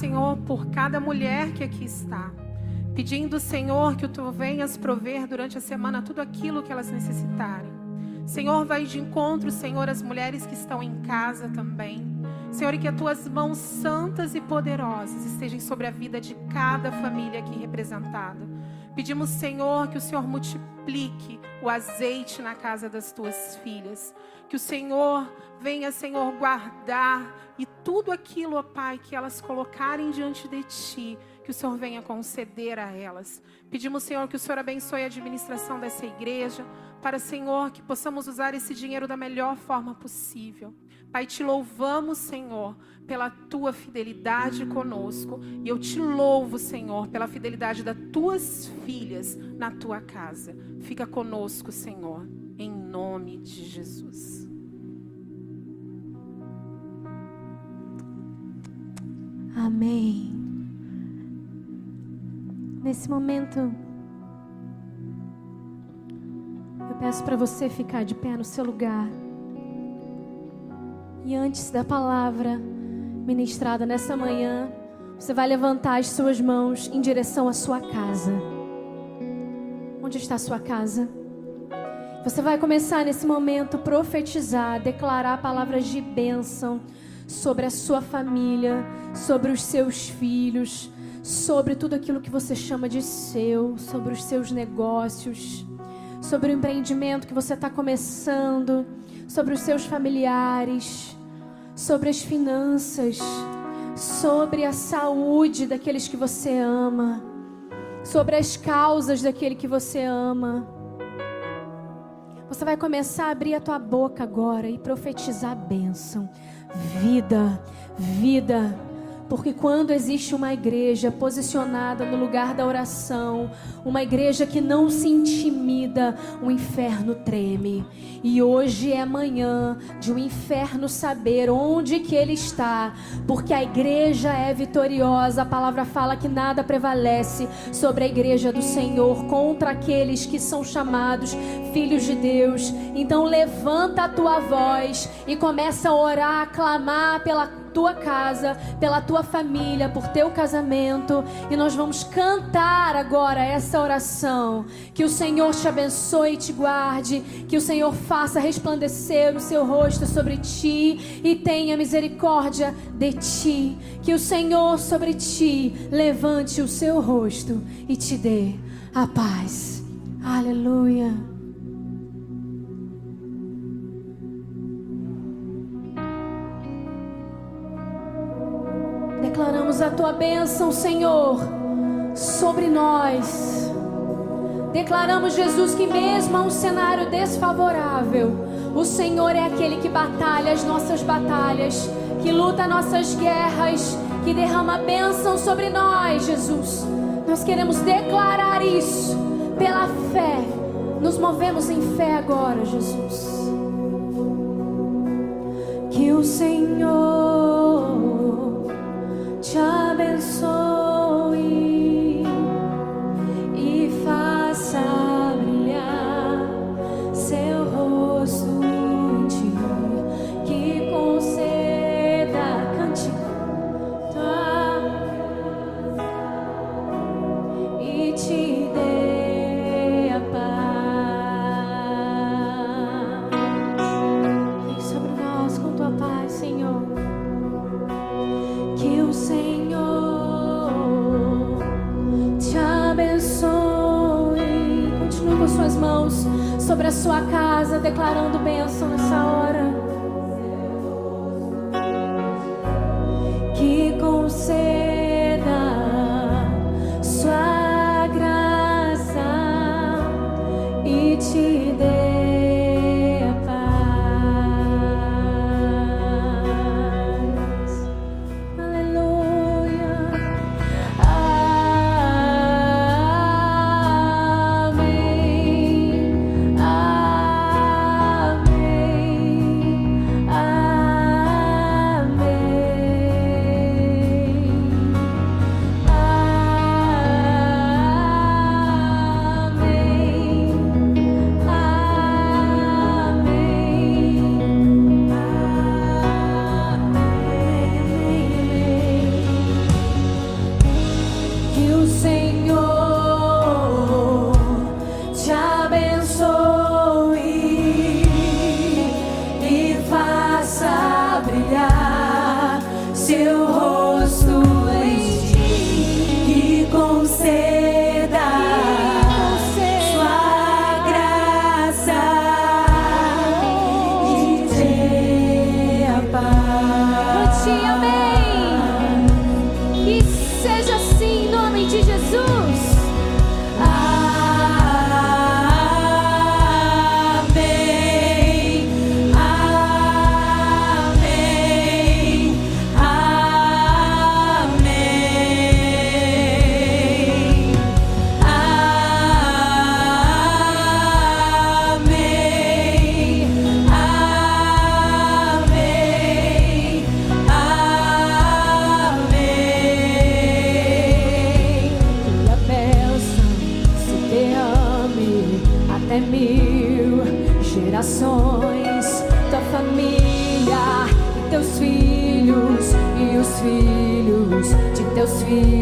Senhor, por cada mulher que aqui está. Pedindo, Senhor, que Tu venhas prover durante a semana tudo aquilo que elas necessitarem. Senhor, vai de encontro, Senhor, as mulheres que estão em casa também. Senhor, e que as tuas mãos santas e poderosas estejam sobre a vida de cada família aqui representada. Pedimos, Senhor, que o Senhor multiplique o azeite na casa das tuas filhas. Que o Senhor venha, Senhor, guardar e tudo aquilo, ó Pai, que elas colocarem diante de Ti, que o Senhor venha conceder a elas. Pedimos, Senhor, que o Senhor abençoe a administração dessa igreja, para, Senhor, que possamos usar esse dinheiro da melhor forma possível. Pai, te louvamos, Senhor, pela tua fidelidade conosco. E eu te louvo, Senhor, pela fidelidade das tuas filhas na tua casa. Fica conosco, Senhor, em nome de Jesus. Amém. Nesse momento, eu peço para você ficar de pé no seu lugar. E antes da palavra ministrada nessa manhã, você vai levantar as suas mãos em direção à sua casa. Onde está a sua casa? Você vai começar nesse momento profetizar, declarar palavras de bênção sobre a sua família, sobre os seus filhos, sobre tudo aquilo que você chama de seu, sobre os seus negócios, sobre o empreendimento que você está começando sobre os seus familiares, sobre as finanças, sobre a saúde daqueles que você ama, sobre as causas daquele que você ama. Você vai começar a abrir a tua boca agora e profetizar bênção, vida, vida porque quando existe uma igreja posicionada no lugar da oração, uma igreja que não se intimida, o inferno treme. E hoje é manhã de o um inferno saber onde que ele está, porque a igreja é vitoriosa. A palavra fala que nada prevalece sobre a igreja do Senhor contra aqueles que são chamados filhos de Deus. Então levanta a tua voz e começa a orar, a clamar pela tua casa, pela tua família, por teu casamento. E nós vamos cantar agora essa oração. Que o Senhor te abençoe e te guarde. Que o Senhor faça resplandecer o seu rosto sobre ti e tenha misericórdia de ti. Que o Senhor sobre ti levante o seu rosto e te dê a paz. Aleluia. A tua bênção, Senhor, sobre nós. Declaramos, Jesus, que mesmo a um cenário desfavorável, o Senhor é aquele que batalha as nossas batalhas, que luta nossas guerras, que derrama bênção sobre nós, Jesus. Nós queremos declarar isso pela fé. Nos movemos em fé agora, Jesus. Que o Senhor te abençoe sobre a sua casa, declarando bênção nessa hora. De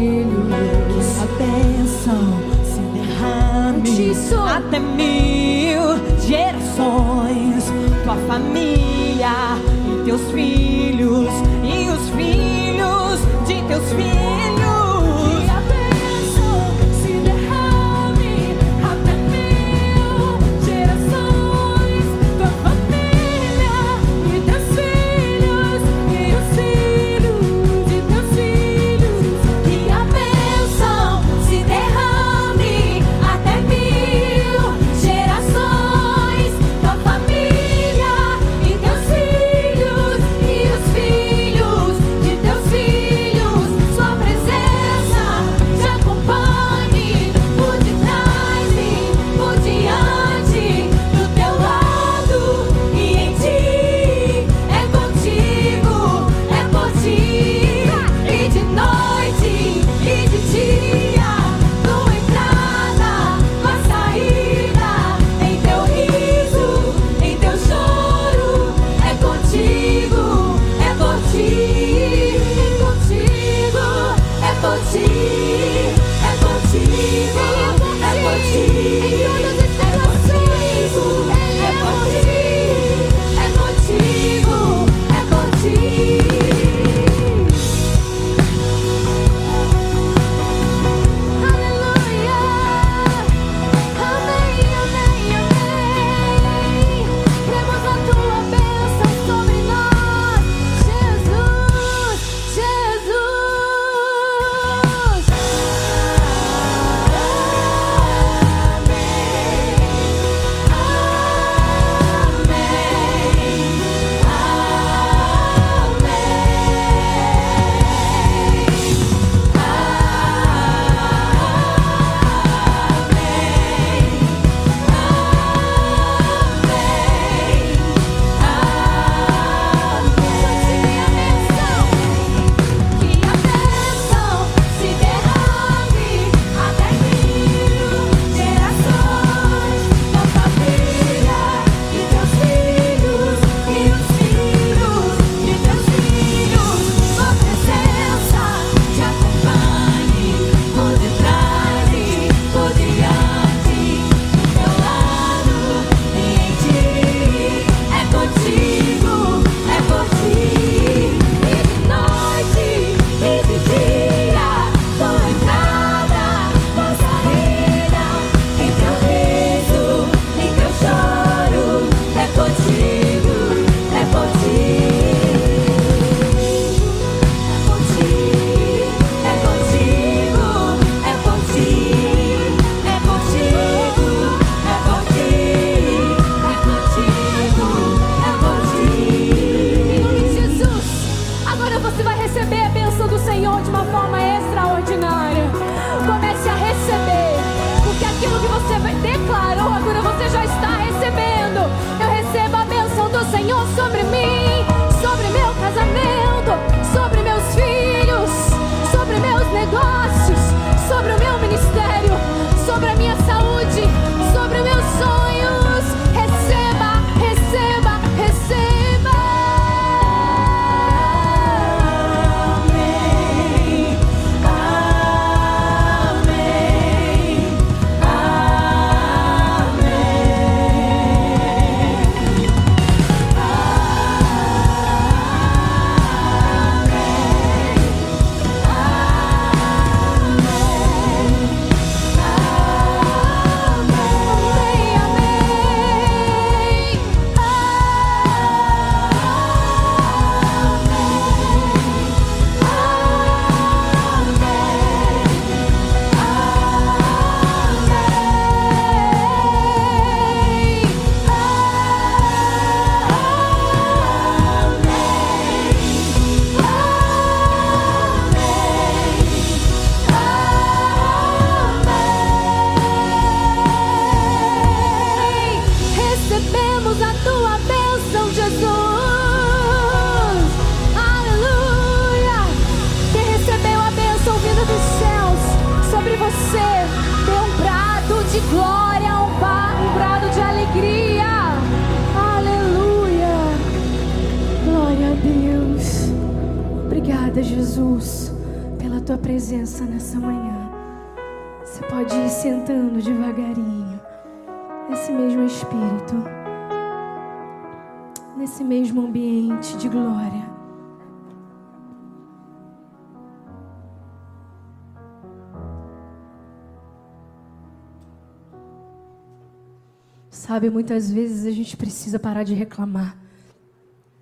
Sabe, muitas vezes a gente precisa parar de reclamar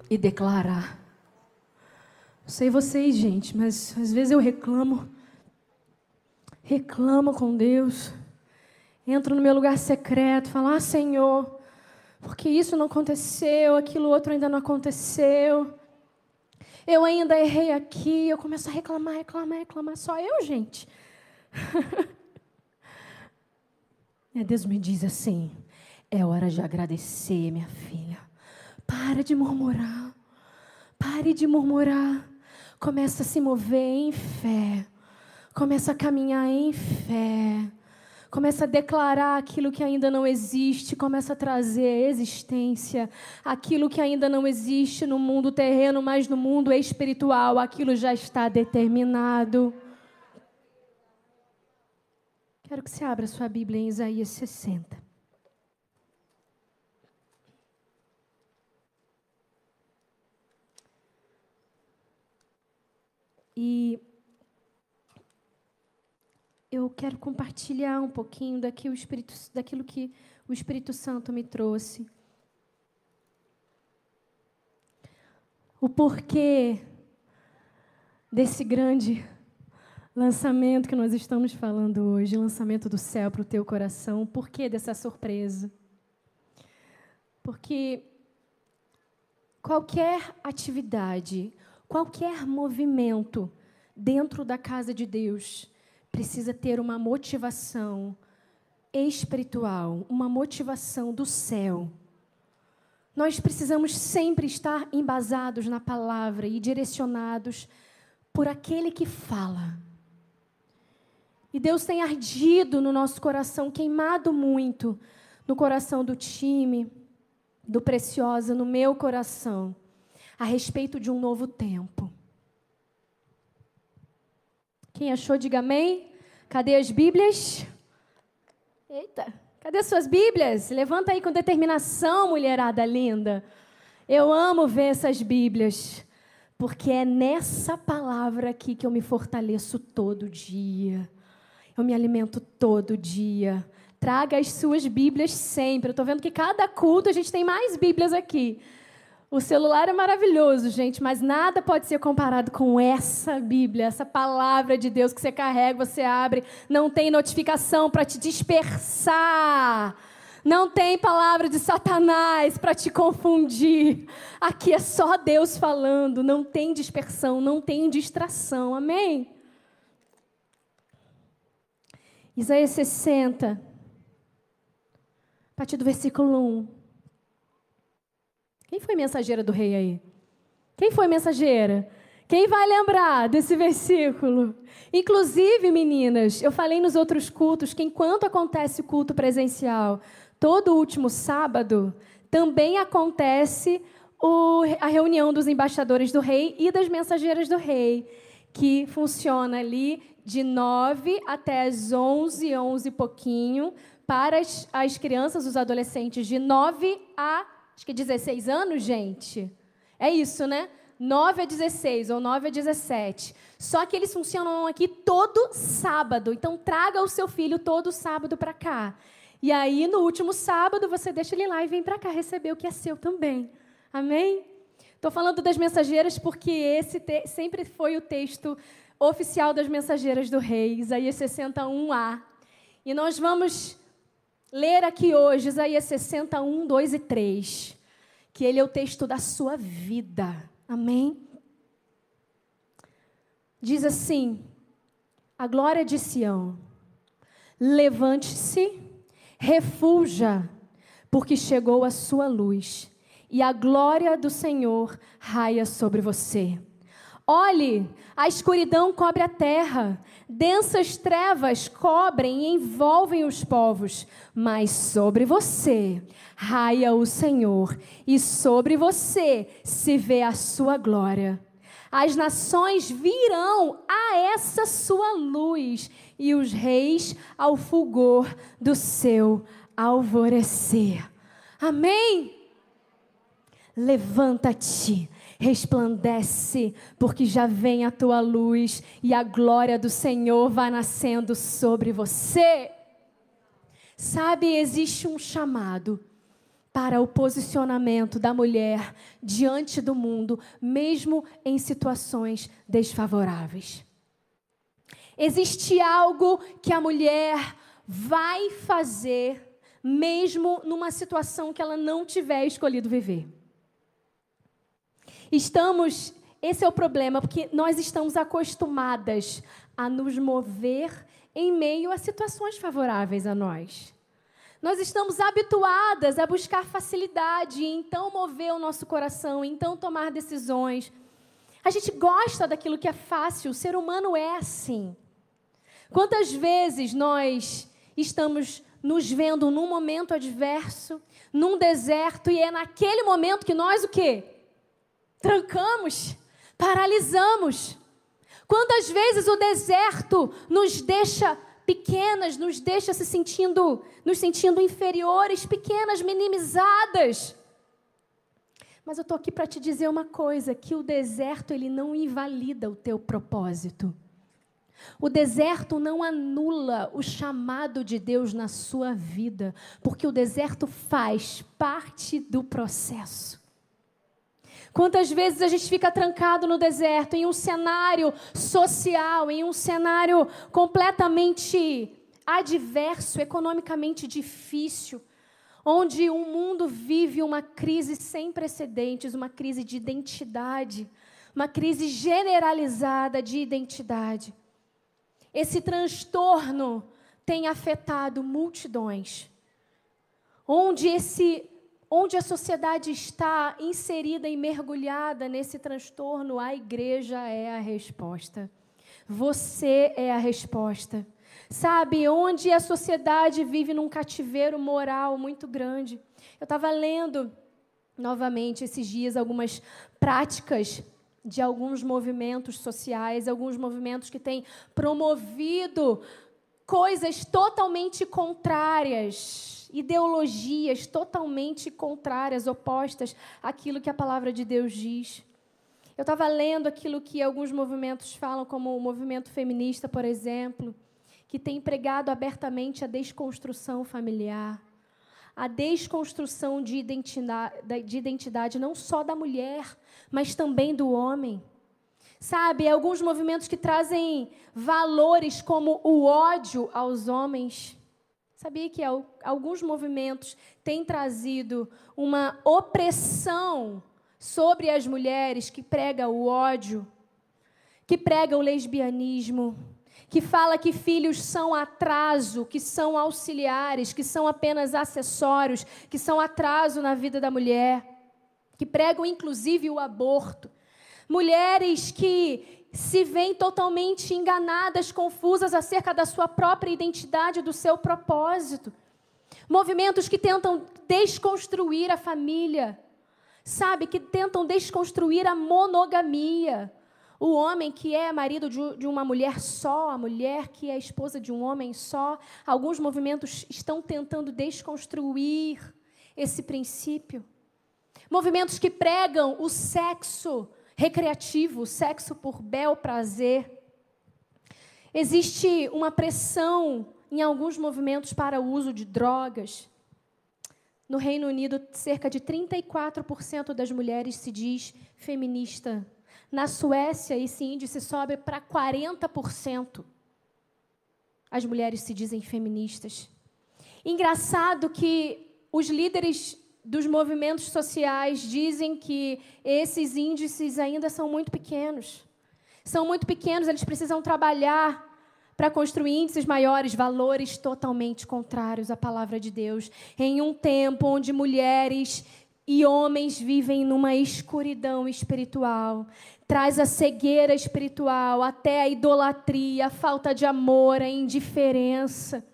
e declarar. Não sei vocês, gente, mas às vezes eu reclamo, reclamo com Deus, entro no meu lugar secreto, falo: Ah, Senhor, porque isso não aconteceu, aquilo outro ainda não aconteceu. Eu ainda errei aqui, eu começo a reclamar, reclamar, reclamar. Só eu, gente. E [LAUGHS] Deus me diz assim: é hora de agradecer, minha filha. Para de murmurar. Pare de murmurar. Começa a se mover em fé. Começa a caminhar em fé. Começa a declarar aquilo que ainda não existe, começa a trazer existência aquilo que ainda não existe no mundo terreno, mas no mundo espiritual, aquilo já está determinado. Quero que você abra sua Bíblia em Isaías 60. E eu quero compartilhar um pouquinho daqui o Espírito, daquilo que o Espírito Santo me trouxe. O porquê desse grande lançamento que nós estamos falando hoje, lançamento do céu para o teu coração, o porquê dessa surpresa? Porque qualquer atividade, qualquer movimento dentro da casa de Deus precisa ter uma motivação espiritual, uma motivação do céu. Nós precisamos sempre estar embasados na palavra e direcionados por aquele que fala. E Deus tem ardido no nosso coração, queimado muito no coração do time, do Preciosa, no meu coração, a respeito de um novo tempo. Quem achou, diga amém. Cadê as Bíblias? Eita, cadê suas Bíblias? Levanta aí com determinação, mulherada linda. Eu amo ver essas Bíblias, porque é nessa palavra aqui que eu me fortaleço todo dia. Eu me alimento todo dia. Traga as suas Bíblias sempre. Eu estou vendo que cada culto a gente tem mais Bíblias aqui. O celular é maravilhoso, gente, mas nada pode ser comparado com essa Bíblia, essa palavra de Deus que você carrega, você abre, não tem notificação para te dispersar. Não tem palavra de Satanás para te confundir. Aqui é só Deus falando, não tem dispersão, não tem distração. Amém? Isaías 60, a partir do versículo 1. Quem foi mensageira do rei aí? Quem foi mensageira? Quem vai lembrar desse [LAUGHS] versículo? Inclusive, meninas, eu falei nos outros cultos que enquanto acontece o culto presencial, todo último sábado, também acontece o, a reunião dos embaixadores do rei e das mensageiras do rei, que funciona ali de 9 até as 11, 11 e pouquinho, para as, as crianças, os adolescentes de 9 a acho que 16 anos, gente. É isso, né? 9 a 16 ou 9 a 17. Só que eles funcionam aqui todo sábado. Então traga o seu filho todo sábado para cá. E aí no último sábado você deixa ele lá e vem para cá receber o que é seu também. Amém? Estou falando das mensageiras porque esse sempre foi o texto oficial das mensageiras do rei, Isaías 61a. E nós vamos ler aqui hoje Isaías 61, 2 e 3, que ele é o texto da sua vida. Amém? Diz assim: a glória de Sião, levante-se, refulja, porque chegou a sua luz, e a glória do Senhor raia sobre você. Olhe, a escuridão cobre a terra, densas trevas cobrem e envolvem os povos, mas sobre você raia o Senhor, e sobre você se vê a sua glória. As nações virão a essa sua luz, e os reis ao fulgor do seu alvorecer. Amém? Levanta-te resplandece, porque já vem a tua luz e a glória do Senhor vai nascendo sobre você. Sabe, existe um chamado para o posicionamento da mulher diante do mundo, mesmo em situações desfavoráveis. Existe algo que a mulher vai fazer, mesmo numa situação que ela não tiver escolhido viver. Estamos, esse é o problema, porque nós estamos acostumadas a nos mover em meio a situações favoráveis a nós. Nós estamos habituadas a buscar facilidade, e então mover o nosso coração, então tomar decisões. A gente gosta daquilo que é fácil, o ser humano é assim. Quantas vezes nós estamos nos vendo num momento adverso, num deserto, e é naquele momento que nós o quê? Trancamos, paralisamos. Quantas vezes o deserto nos deixa pequenas, nos deixa se sentindo, nos sentindo inferiores, pequenas, minimizadas. Mas eu estou aqui para te dizer uma coisa, que o deserto ele não invalida o teu propósito. O deserto não anula o chamado de Deus na sua vida, porque o deserto faz parte do processo. Quantas vezes a gente fica trancado no deserto, em um cenário social, em um cenário completamente adverso, economicamente difícil, onde o mundo vive uma crise sem precedentes, uma crise de identidade, uma crise generalizada de identidade. Esse transtorno tem afetado multidões, onde esse onde a sociedade está inserida e mergulhada nesse transtorno, a igreja é a resposta. Você é a resposta. Sabe, onde a sociedade vive num cativeiro moral muito grande. Eu estava lendo novamente esses dias algumas práticas de alguns movimentos sociais, alguns movimentos que têm promovido coisas totalmente contrárias ideologias totalmente contrárias, opostas àquilo que a palavra de Deus diz. Eu estava lendo aquilo que alguns movimentos falam, como o movimento feminista, por exemplo, que tem pregado abertamente a desconstrução familiar, a desconstrução de identidade, de identidade não só da mulher, mas também do homem. Sabe, alguns movimentos que trazem valores como o ódio aos homens, Sabia que alguns movimentos têm trazido uma opressão sobre as mulheres que prega o ódio, que prega o lesbianismo, que fala que filhos são atraso, que são auxiliares, que são apenas acessórios, que são atraso na vida da mulher, que pregam inclusive o aborto. Mulheres que se veem totalmente enganadas, confusas acerca da sua própria identidade, do seu propósito. Movimentos que tentam desconstruir a família, sabe, que tentam desconstruir a monogamia. O homem que é marido de uma mulher só, a mulher que é esposa de um homem só. Alguns movimentos estão tentando desconstruir esse princípio. Movimentos que pregam o sexo recreativo, sexo por bel prazer. Existe uma pressão em alguns movimentos para o uso de drogas. No Reino Unido, cerca de 34% das mulheres se diz feminista. Na Suécia, esse índice sobe para 40%. As mulheres se dizem feministas. Engraçado que os líderes dos movimentos sociais dizem que esses índices ainda são muito pequenos. São muito pequenos, eles precisam trabalhar para construir índices maiores, valores totalmente contrários à palavra de Deus. Em um tempo onde mulheres e homens vivem numa escuridão espiritual. Traz a cegueira espiritual, até a idolatria, a falta de amor, a indiferença.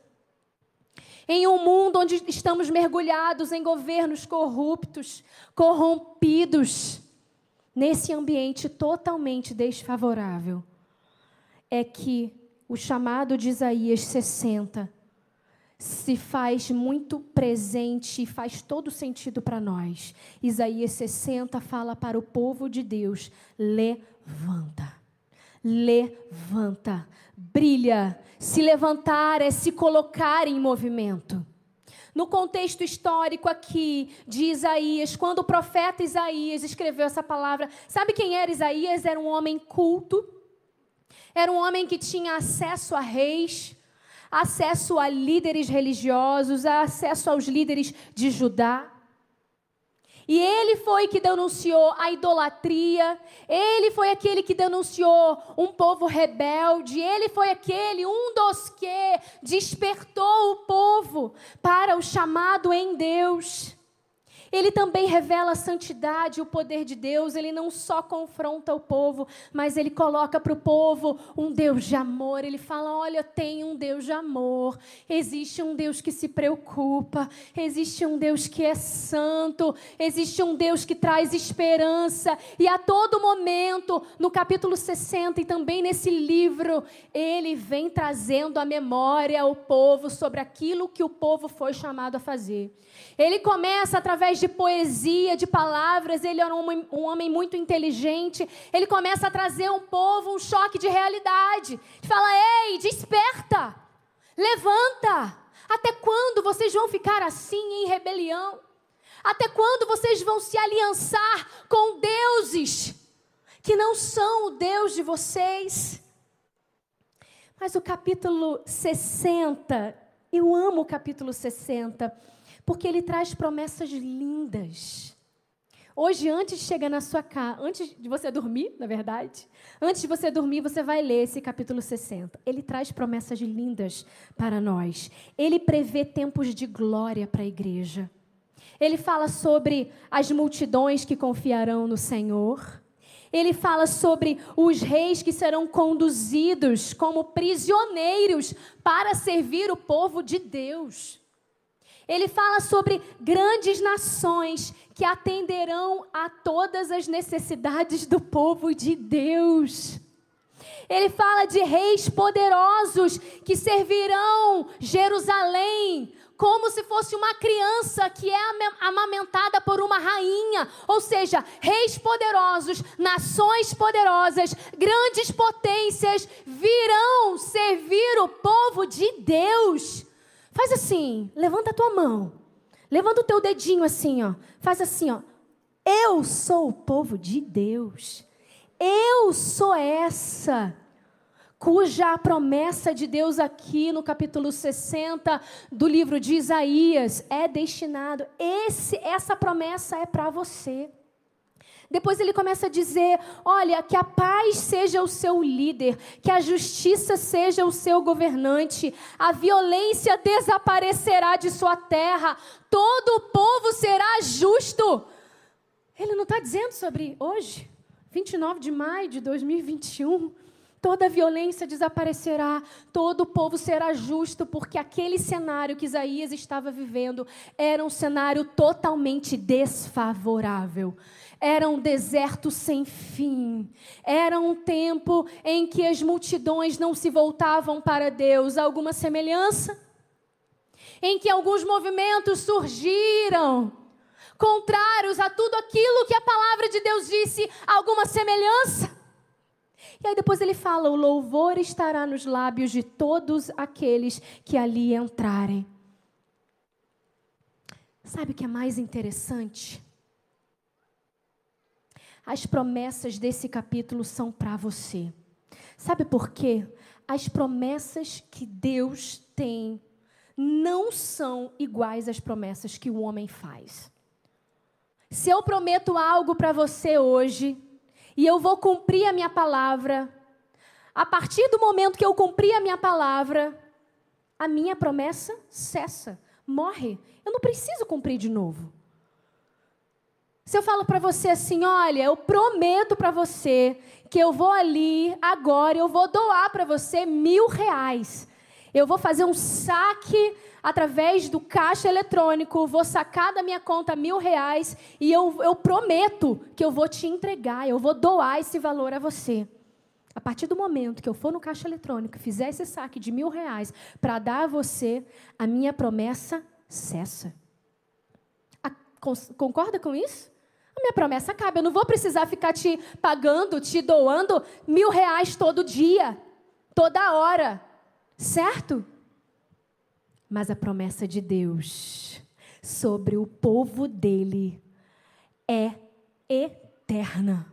Em um mundo onde estamos mergulhados em governos corruptos, corrompidos, nesse ambiente totalmente desfavorável, é que o chamado de Isaías 60 se faz muito presente e faz todo sentido para nós. Isaías 60 fala para o povo de Deus: levanta, levanta, brilha. Se levantar é se colocar em movimento. No contexto histórico aqui de Isaías, quando o profeta Isaías escreveu essa palavra, sabe quem era Isaías? Era um homem culto, era um homem que tinha acesso a reis, acesso a líderes religiosos, acesso aos líderes de Judá. E ele foi que denunciou a idolatria, ele foi aquele que denunciou um povo rebelde, ele foi aquele, um dos que despertou o povo para o chamado em Deus. Ele também revela a santidade, o poder de Deus. Ele não só confronta o povo, mas ele coloca para o povo um Deus de amor. Ele fala: olha, tem um Deus de amor. Existe um Deus que se preocupa. Existe um Deus que é santo. Existe um Deus que traz esperança. E a todo momento, no capítulo 60 e também nesse livro, ele vem trazendo a memória ao povo sobre aquilo que o povo foi chamado a fazer. Ele começa através de poesia, de palavras, ele era um homem, um homem muito inteligente. Ele começa a trazer um povo um choque de realidade. Fala: ei, desperta, levanta. Até quando vocês vão ficar assim em rebelião? Até quando vocês vão se aliançar com deuses que não são o Deus de vocês? Mas o capítulo 60, eu amo o capítulo 60 porque ele traz promessas lindas. Hoje, antes de chegar na sua casa, antes de você dormir, na verdade, antes de você dormir, você vai ler esse capítulo 60. Ele traz promessas lindas para nós. Ele prevê tempos de glória para a igreja. Ele fala sobre as multidões que confiarão no Senhor. Ele fala sobre os reis que serão conduzidos como prisioneiros para servir o povo de Deus. Ele fala sobre grandes nações que atenderão a todas as necessidades do povo de Deus. Ele fala de reis poderosos que servirão Jerusalém como se fosse uma criança que é amamentada por uma rainha. Ou seja, reis poderosos, nações poderosas, grandes potências virão servir o povo de Deus. Faz assim, levanta a tua mão. Levanta o teu dedinho assim, ó. Faz assim, ó. Eu sou o povo de Deus. Eu sou essa cuja promessa de Deus aqui no capítulo 60 do livro de Isaías é destinado. Esse, essa promessa é para você. Depois ele começa a dizer: olha, que a paz seja o seu líder, que a justiça seja o seu governante, a violência desaparecerá de sua terra, todo o povo será justo. Ele não está dizendo sobre hoje, 29 de maio de 2021. Toda violência desaparecerá, todo o povo será justo, porque aquele cenário que Isaías estava vivendo era um cenário totalmente desfavorável. Era um deserto sem fim. Era um tempo em que as multidões não se voltavam para Deus. Alguma semelhança? Em que alguns movimentos surgiram contrários a tudo aquilo que a palavra de Deus disse. Alguma semelhança? E aí depois ele fala: o louvor estará nos lábios de todos aqueles que ali entrarem. Sabe o que é mais interessante? As promessas desse capítulo são para você. Sabe por quê? As promessas que Deus tem não são iguais às promessas que o homem faz. Se eu prometo algo para você hoje e eu vou cumprir a minha palavra, a partir do momento que eu cumprir a minha palavra, a minha promessa cessa, morre. Eu não preciso cumprir de novo. Se eu falo para você assim, olha, eu prometo para você que eu vou ali agora, eu vou doar para você mil reais. Eu vou fazer um saque através do caixa eletrônico, vou sacar da minha conta mil reais e eu, eu prometo que eu vou te entregar, eu vou doar esse valor a você. A partir do momento que eu for no caixa eletrônico e fizer esse saque de mil reais para dar a você, a minha promessa cessa. A, concorda com isso? A minha promessa acaba. Eu não vou precisar ficar te pagando, te doando mil reais todo dia, toda hora. Certo? Mas a promessa de Deus sobre o povo dele é eterna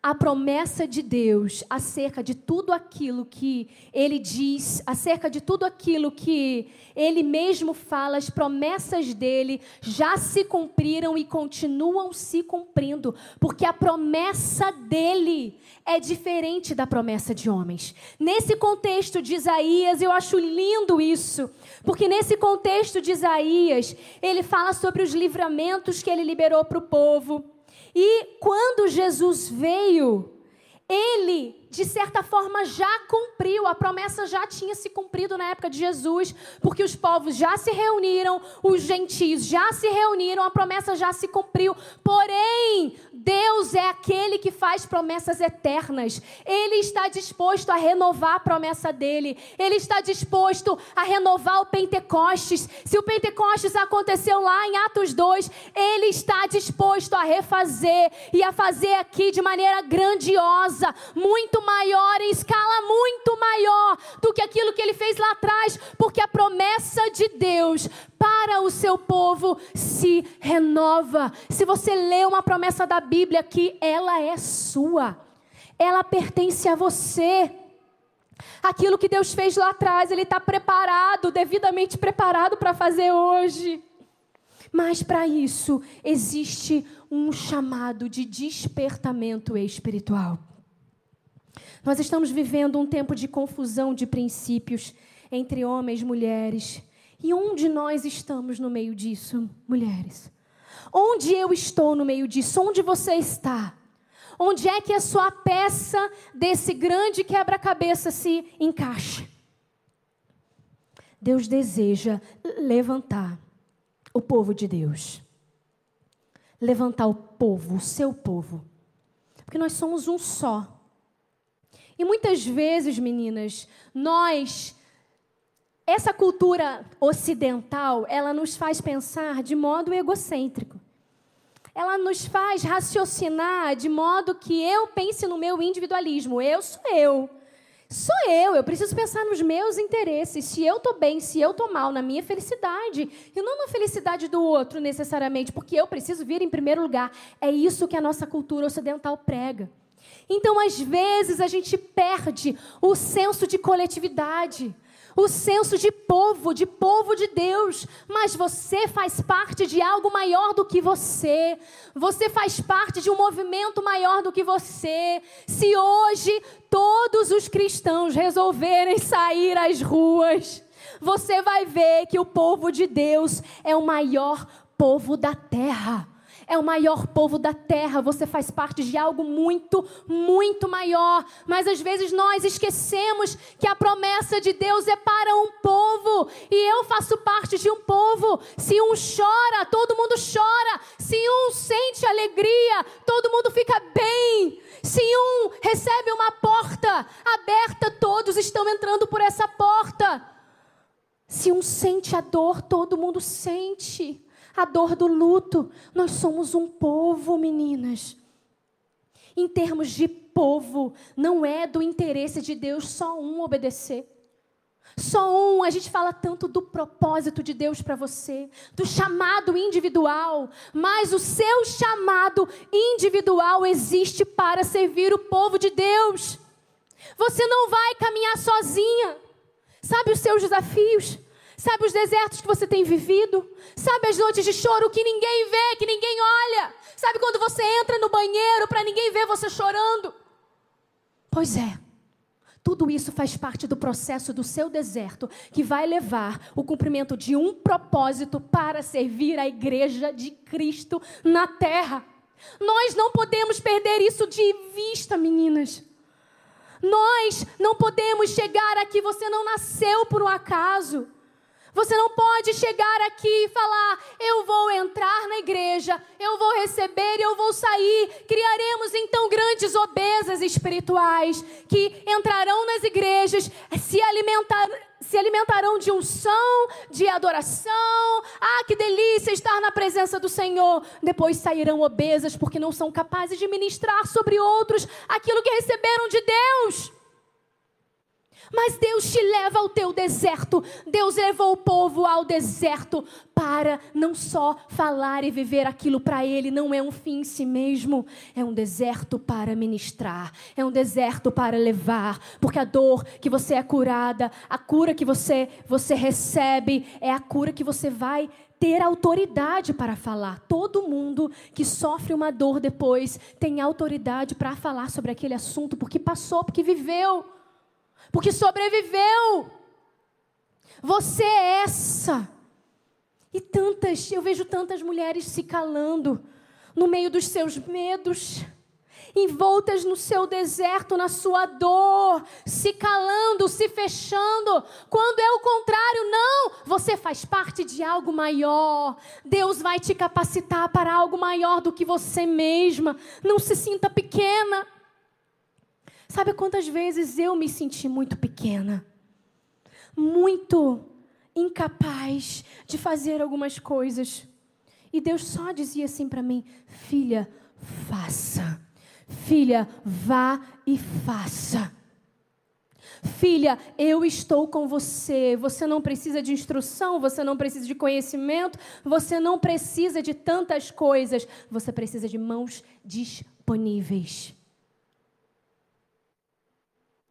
a promessa de Deus acerca de tudo aquilo que ele diz, acerca de tudo aquilo que ele mesmo fala, as promessas dele já se cumpriram e continuam se cumprindo, porque a promessa dele é diferente da promessa de homens. Nesse contexto de Isaías, eu acho lindo isso, porque nesse contexto de Isaías, ele fala sobre os livramentos que ele liberou para o povo e quando Jesus veio, ele de certa forma, já cumpriu, a promessa já tinha se cumprido na época de Jesus, porque os povos já se reuniram, os gentios já se reuniram, a promessa já se cumpriu. Porém, Deus é aquele que faz promessas eternas. Ele está disposto a renovar a promessa dele. Ele está disposto a renovar o Pentecostes. Se o Pentecostes aconteceu lá em Atos 2, ele está disposto a refazer e a fazer aqui de maneira grandiosa, muito maior, em escala muito maior do que aquilo que ele fez lá atrás, porque a promessa de Deus para o seu povo se renova. Se você lê uma promessa da Bíblia que ela é sua, ela pertence a você. Aquilo que Deus fez lá atrás, Ele está preparado, devidamente preparado para fazer hoje. Mas para isso existe um chamado de despertamento espiritual. Nós estamos vivendo um tempo de confusão de princípios entre homens e mulheres. E onde nós estamos no meio disso, mulheres? Onde eu estou no meio disso? Onde você está? Onde é que a sua peça desse grande quebra-cabeça se encaixa? Deus deseja levantar o povo de Deus. Levantar o povo, o seu povo. Porque nós somos um só. E muitas vezes, meninas, nós essa cultura ocidental, ela nos faz pensar de modo egocêntrico. Ela nos faz raciocinar de modo que eu pense no meu individualismo. Eu sou eu. Sou eu, eu preciso pensar nos meus interesses. Se eu estou bem, se eu estou mal, na minha felicidade. E não na felicidade do outro, necessariamente, porque eu preciso vir em primeiro lugar. É isso que a nossa cultura ocidental prega. Então, às vezes, a gente perde o senso de coletividade, o senso de povo, de povo de Deus. Mas você faz parte de algo maior do que você. Você faz parte de um movimento maior do que você. Se hoje todos os cristãos resolverem sair às ruas, você vai ver que o povo de Deus é o maior povo da terra é o maior povo da terra, você faz parte de algo muito, muito maior. Mas às vezes nós esquecemos que a promessa de Deus é para um povo, e eu faço parte de um povo. Se um chora, todo mundo chora. Se um sente alegria, todo mundo fica bem. Se um recebe uma porta aberta, todos estão entrando por essa porta. Se um sente a dor, todo mundo sente a dor do luto. Nós somos um povo, meninas. Em termos de povo, não é do interesse de Deus só um obedecer. Só um, a gente fala tanto do propósito de Deus para você, do chamado individual, mas o seu chamado individual existe para servir o povo de Deus. Você não vai caminhar sozinha. Sabe os seus desafios? Sabe os desertos que você tem vivido? Sabe as noites de choro que ninguém vê, que ninguém olha? Sabe quando você entra no banheiro para ninguém ver você chorando? Pois é. Tudo isso faz parte do processo do seu deserto, que vai levar o cumprimento de um propósito para servir a igreja de Cristo na terra. Nós não podemos perder isso de vista, meninas. Nós não podemos chegar aqui, você não nasceu por um acaso. Você não pode chegar aqui e falar: eu vou entrar na igreja, eu vou receber e eu vou sair. Criaremos então grandes obesas espirituais que entrarão nas igrejas, se, alimentar, se alimentarão de unção, de adoração. Ah, que delícia estar na presença do Senhor. Depois sairão obesas porque não são capazes de ministrar sobre outros aquilo que receberam de Deus. Mas Deus te leva ao teu deserto. Deus levou o povo ao deserto para não só falar e viver aquilo para ele, não é um fim em si mesmo, é um deserto para ministrar, é um deserto para levar, porque a dor que você é curada, a cura que você você recebe é a cura que você vai ter autoridade para falar. Todo mundo que sofre uma dor depois tem autoridade para falar sobre aquele assunto porque passou, porque viveu porque sobreviveu. Você é essa. E tantas, eu vejo tantas mulheres se calando no meio dos seus medos, envoltas no seu deserto, na sua dor, se calando, se fechando, quando é o contrário, não, você faz parte de algo maior. Deus vai te capacitar para algo maior do que você mesma. Não se sinta pequena. Sabe quantas vezes eu me senti muito pequena, muito incapaz de fazer algumas coisas. E Deus só dizia assim para mim: filha, faça. Filha, vá e faça. Filha, eu estou com você. Você não precisa de instrução, você não precisa de conhecimento, você não precisa de tantas coisas. Você precisa de mãos disponíveis.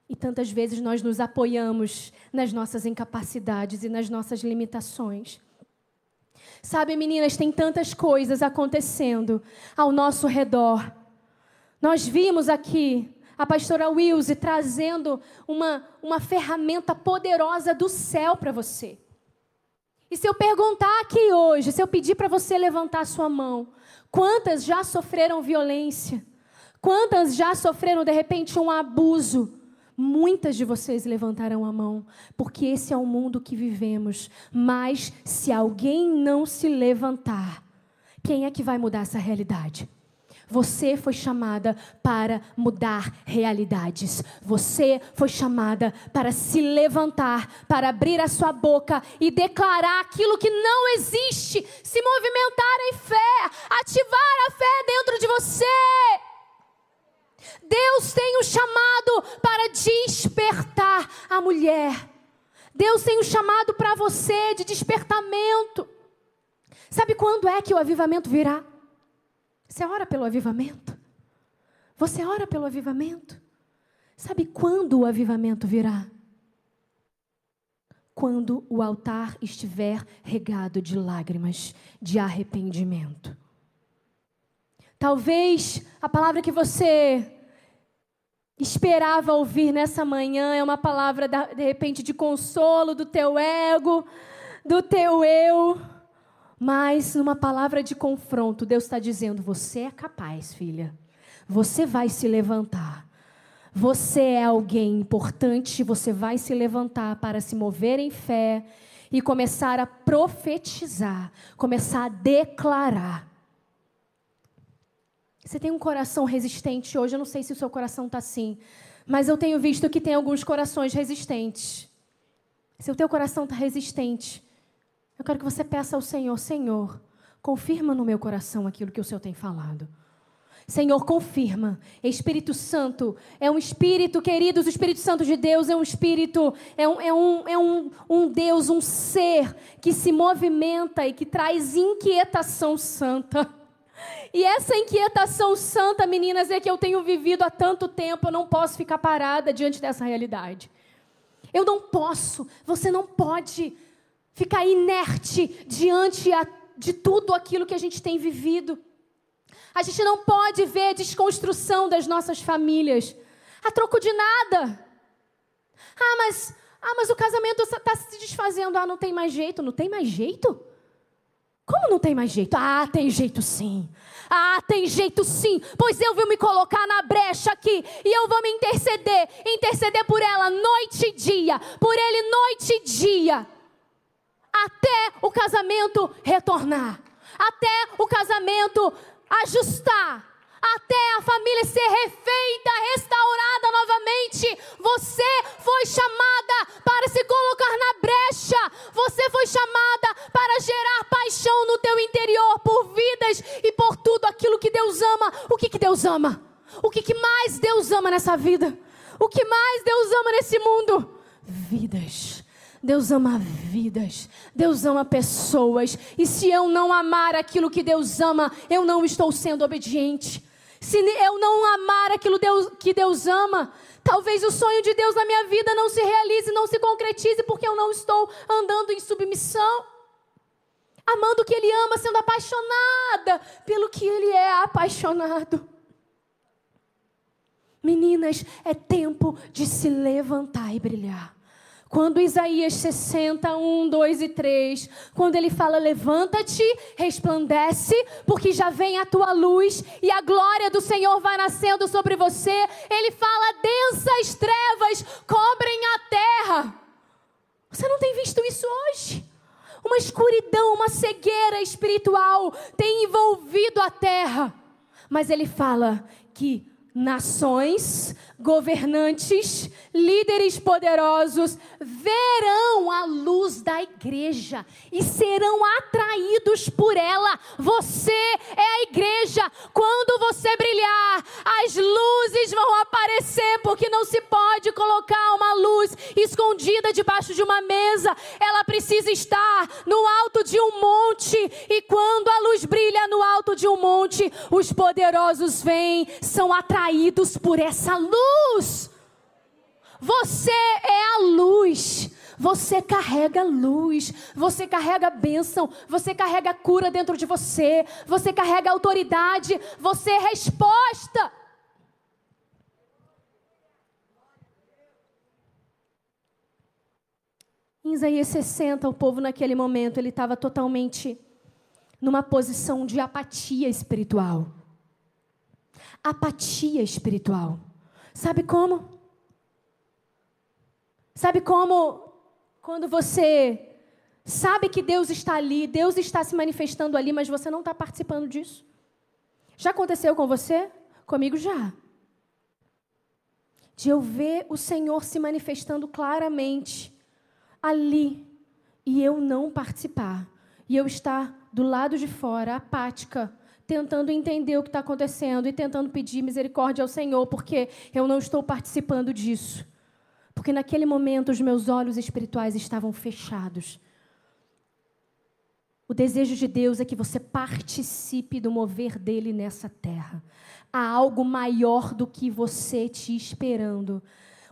E tantas vezes nós nos apoiamos nas nossas incapacidades e nas nossas limitações. Sabe, meninas, tem tantas coisas acontecendo ao nosso redor. Nós vimos aqui a pastora Wilse trazendo uma, uma ferramenta poderosa do céu para você. E se eu perguntar aqui hoje, se eu pedir para você levantar sua mão, quantas já sofreram violência? Quantas já sofreram, de repente, um abuso? Muitas de vocês levantarão a mão, porque esse é o mundo que vivemos. Mas se alguém não se levantar, quem é que vai mudar essa realidade? Você foi chamada para mudar realidades. Você foi chamada para se levantar, para abrir a sua boca e declarar aquilo que não existe, se movimentar em fé, ativar a fé dentro de você. Deus tem o chamado para despertar a mulher. Deus tem um chamado para você de despertamento. Sabe quando é que o avivamento virá? Você ora pelo avivamento? Você ora pelo avivamento? Sabe quando o avivamento virá? Quando o altar estiver regado de lágrimas, de arrependimento. Talvez a palavra que você esperava ouvir nessa manhã é uma palavra, de repente, de consolo do teu ego, do teu eu, mas numa palavra de confronto, Deus está dizendo: você é capaz, filha, você vai se levantar. Você é alguém importante, você vai se levantar para se mover em fé e começar a profetizar, começar a declarar você tem um coração resistente hoje. Eu não sei se o seu coração está assim, mas eu tenho visto que tem alguns corações resistentes. Se o teu coração está resistente, eu quero que você peça ao Senhor: Senhor, confirma no meu coração aquilo que o Senhor tem falado. Senhor, confirma. Espírito Santo é um espírito, queridos, o Espírito Santo de Deus é um espírito, é um, é, um, é um, um Deus, um ser que se movimenta e que traz inquietação santa. E essa inquietação santa, meninas, é que eu tenho vivido há tanto tempo, eu não posso ficar parada diante dessa realidade. Eu não posso, você não pode ficar inerte diante de tudo aquilo que a gente tem vivido. A gente não pode ver desconstrução das nossas famílias a troco de nada. Ah, mas, ah, mas o casamento está se desfazendo. Ah, não tem mais jeito. Não tem mais jeito? Como não tem mais jeito? Ah, tem jeito sim. Ah, tem jeito sim, pois eu vou me colocar na brecha aqui e eu vou me interceder, interceder por ela noite e dia, por ele noite e dia, até o casamento retornar, até o casamento ajustar, até a família ser refeita, restaurada novamente. Você foi chamada para se colocar na brecha. Você foi chamada no teu interior por vidas e por tudo aquilo que Deus ama. O que, que Deus ama? O que, que mais Deus ama nessa vida? O que mais Deus ama nesse mundo? Vidas. Deus ama vidas, Deus ama pessoas, e se eu não amar aquilo que Deus ama, eu não estou sendo obediente. Se eu não amar aquilo Deus, que Deus ama, talvez o sonho de Deus na minha vida não se realize, não se concretize, porque eu não estou andando em submissão. Amando o que Ele ama, sendo apaixonada pelo que Ele é apaixonado. Meninas, é tempo de se levantar e brilhar. Quando Isaías 60, 1, 2 e 3, quando ele fala: Levanta-te, resplandece, porque já vem a tua luz e a glória do Senhor vai nascendo sobre você. Ele fala: Densas trevas cobrem a terra. Você não tem visto isso hoje? Uma escuridão, uma cegueira espiritual tem envolvido a terra. Mas ele fala que nações, governantes, líderes poderosos verão a luz da igreja e serão atraídos por ela. Você é a igreja. Quando você brilhar, as luzes vão aparecer, porque não se pode colocar uma luz escondida debaixo de uma mesa. Ela precisa estar no alto de um monte, e quando a luz brilha no alto de um monte, os poderosos vêm, são atraídos por essa luz. Você é a luz. Você carrega luz, você carrega bênção, você carrega cura dentro de você, você carrega autoridade, você é resposta. Em Isaías 60, o povo naquele momento, ele estava totalmente numa posição de apatia espiritual. Apatia espiritual. Sabe como? Sabe como quando você sabe que Deus está ali, Deus está se manifestando ali, mas você não está participando disso? Já aconteceu com você? Comigo já. De eu ver o Senhor se manifestando claramente ali e eu não participar. E eu estar do lado de fora, apática, tentando entender o que está acontecendo e tentando pedir misericórdia ao Senhor, porque eu não estou participando disso. Porque naquele momento os meus olhos espirituais estavam fechados. O desejo de Deus é que você participe do mover dele nessa terra. Há algo maior do que você te esperando.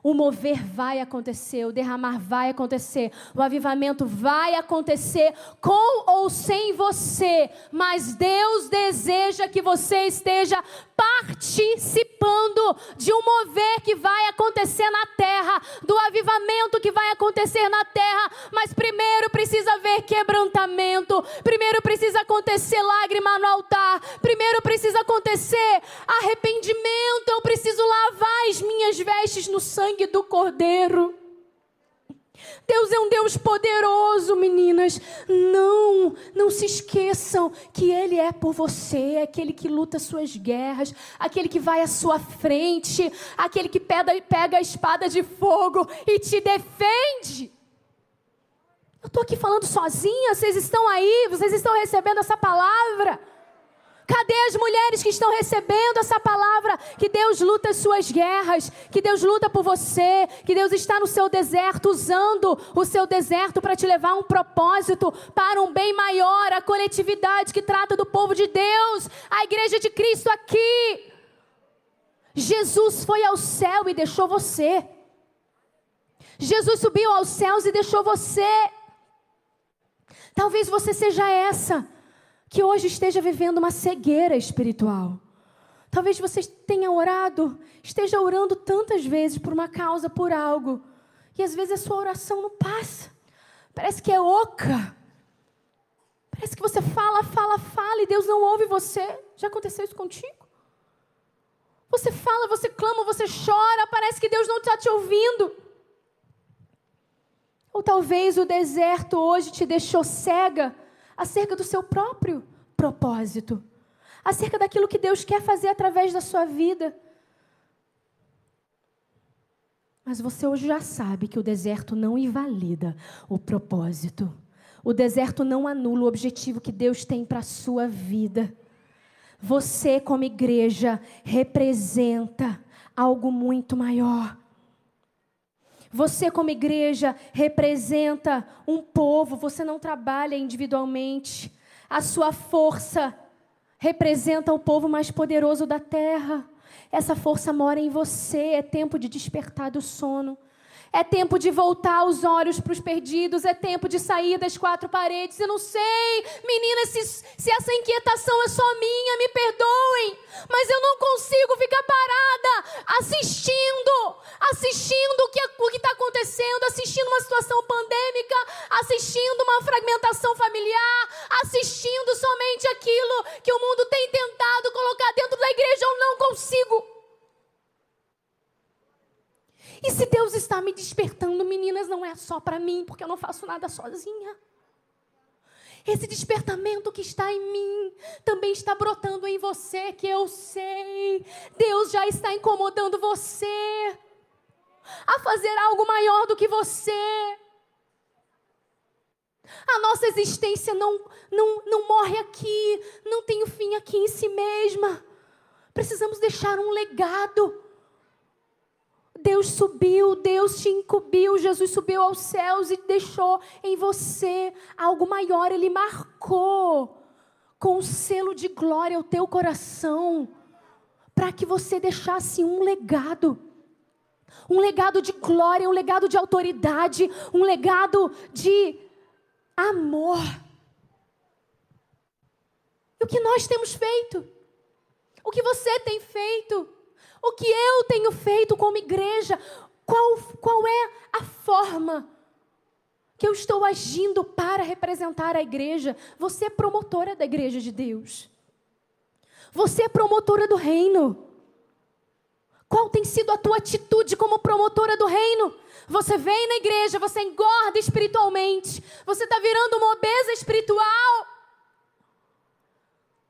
O mover vai acontecer, o derramar vai acontecer, o avivamento vai acontecer com ou sem você, mas Deus deseja que você esteja participando de um mover que vai acontecer na terra, do avivamento que vai acontecer na terra, mas primeiro precisa haver quebrantamento, primeiro precisa acontecer lágrima no altar, primeiro precisa acontecer arrependimento, eu preciso lavar as minhas vestes no sangue do Cordeiro. Deus é um Deus poderoso, meninas. Não, não se esqueçam que Ele é por você, é aquele que luta suas guerras, aquele que vai à sua frente, aquele que pega, pega a espada de fogo e te defende. Eu estou aqui falando sozinha, vocês estão aí, vocês estão recebendo essa palavra. Cadê as mulheres que estão recebendo essa palavra? Que Deus luta as suas guerras, que Deus luta por você, que Deus está no seu deserto, usando o seu deserto para te levar a um propósito, para um bem maior, a coletividade que trata do povo de Deus, a igreja de Cristo aqui. Jesus foi ao céu e deixou você. Jesus subiu aos céus e deixou você. Talvez você seja essa que hoje esteja vivendo uma cegueira espiritual. Talvez você tenha orado, esteja orando tantas vezes por uma causa, por algo, e às vezes a sua oração não passa. Parece que é oca. Parece que você fala, fala, fala e Deus não ouve você. Já aconteceu isso contigo? Você fala, você clama, você chora, parece que Deus não está te ouvindo. Ou talvez o deserto hoje te deixou cega acerca do seu próprio propósito, acerca daquilo que Deus quer fazer através da sua vida. Mas você hoje já sabe que o deserto não invalida o propósito. O deserto não anula o objetivo que Deus tem para a sua vida. Você, como igreja, representa algo muito maior. Você, como igreja, representa um povo, você não trabalha individualmente. A sua força representa o povo mais poderoso da terra. Essa força mora em você. É tempo de despertar do sono. É tempo de voltar os olhos para os perdidos. É tempo de sair das quatro paredes. Eu não sei, meninas, se, se essa inquietação é só minha, me perdoem. Mas eu não consigo ficar parada assistindo, assistindo o que o está acontecendo, assistindo uma situação pandêmica, assistindo uma fragmentação familiar, assistindo somente aquilo que o mundo tem tentado colocar dentro da igreja. Eu não consigo. E se Deus está me despertando, meninas, não é só para mim, porque eu não faço nada sozinha. Esse despertamento que está em mim também está brotando em você, que eu sei. Deus já está incomodando você a fazer algo maior do que você. A nossa existência não, não, não morre aqui, não tem o fim aqui em si mesma. Precisamos deixar um legado. Deus subiu, Deus te incumbiu, Jesus subiu aos céus e deixou em você algo maior, Ele marcou com o selo de glória o teu coração, para que você deixasse um legado. Um legado de glória, um legado de autoridade, um legado de amor. E o que nós temos feito? O que você tem feito? O que eu tenho feito como igreja? Qual, qual é a forma que eu estou agindo para representar a igreja? Você é promotora da igreja de Deus. Você é promotora do reino. Qual tem sido a tua atitude como promotora do reino? Você vem na igreja, você engorda espiritualmente, você está virando uma obesa espiritual.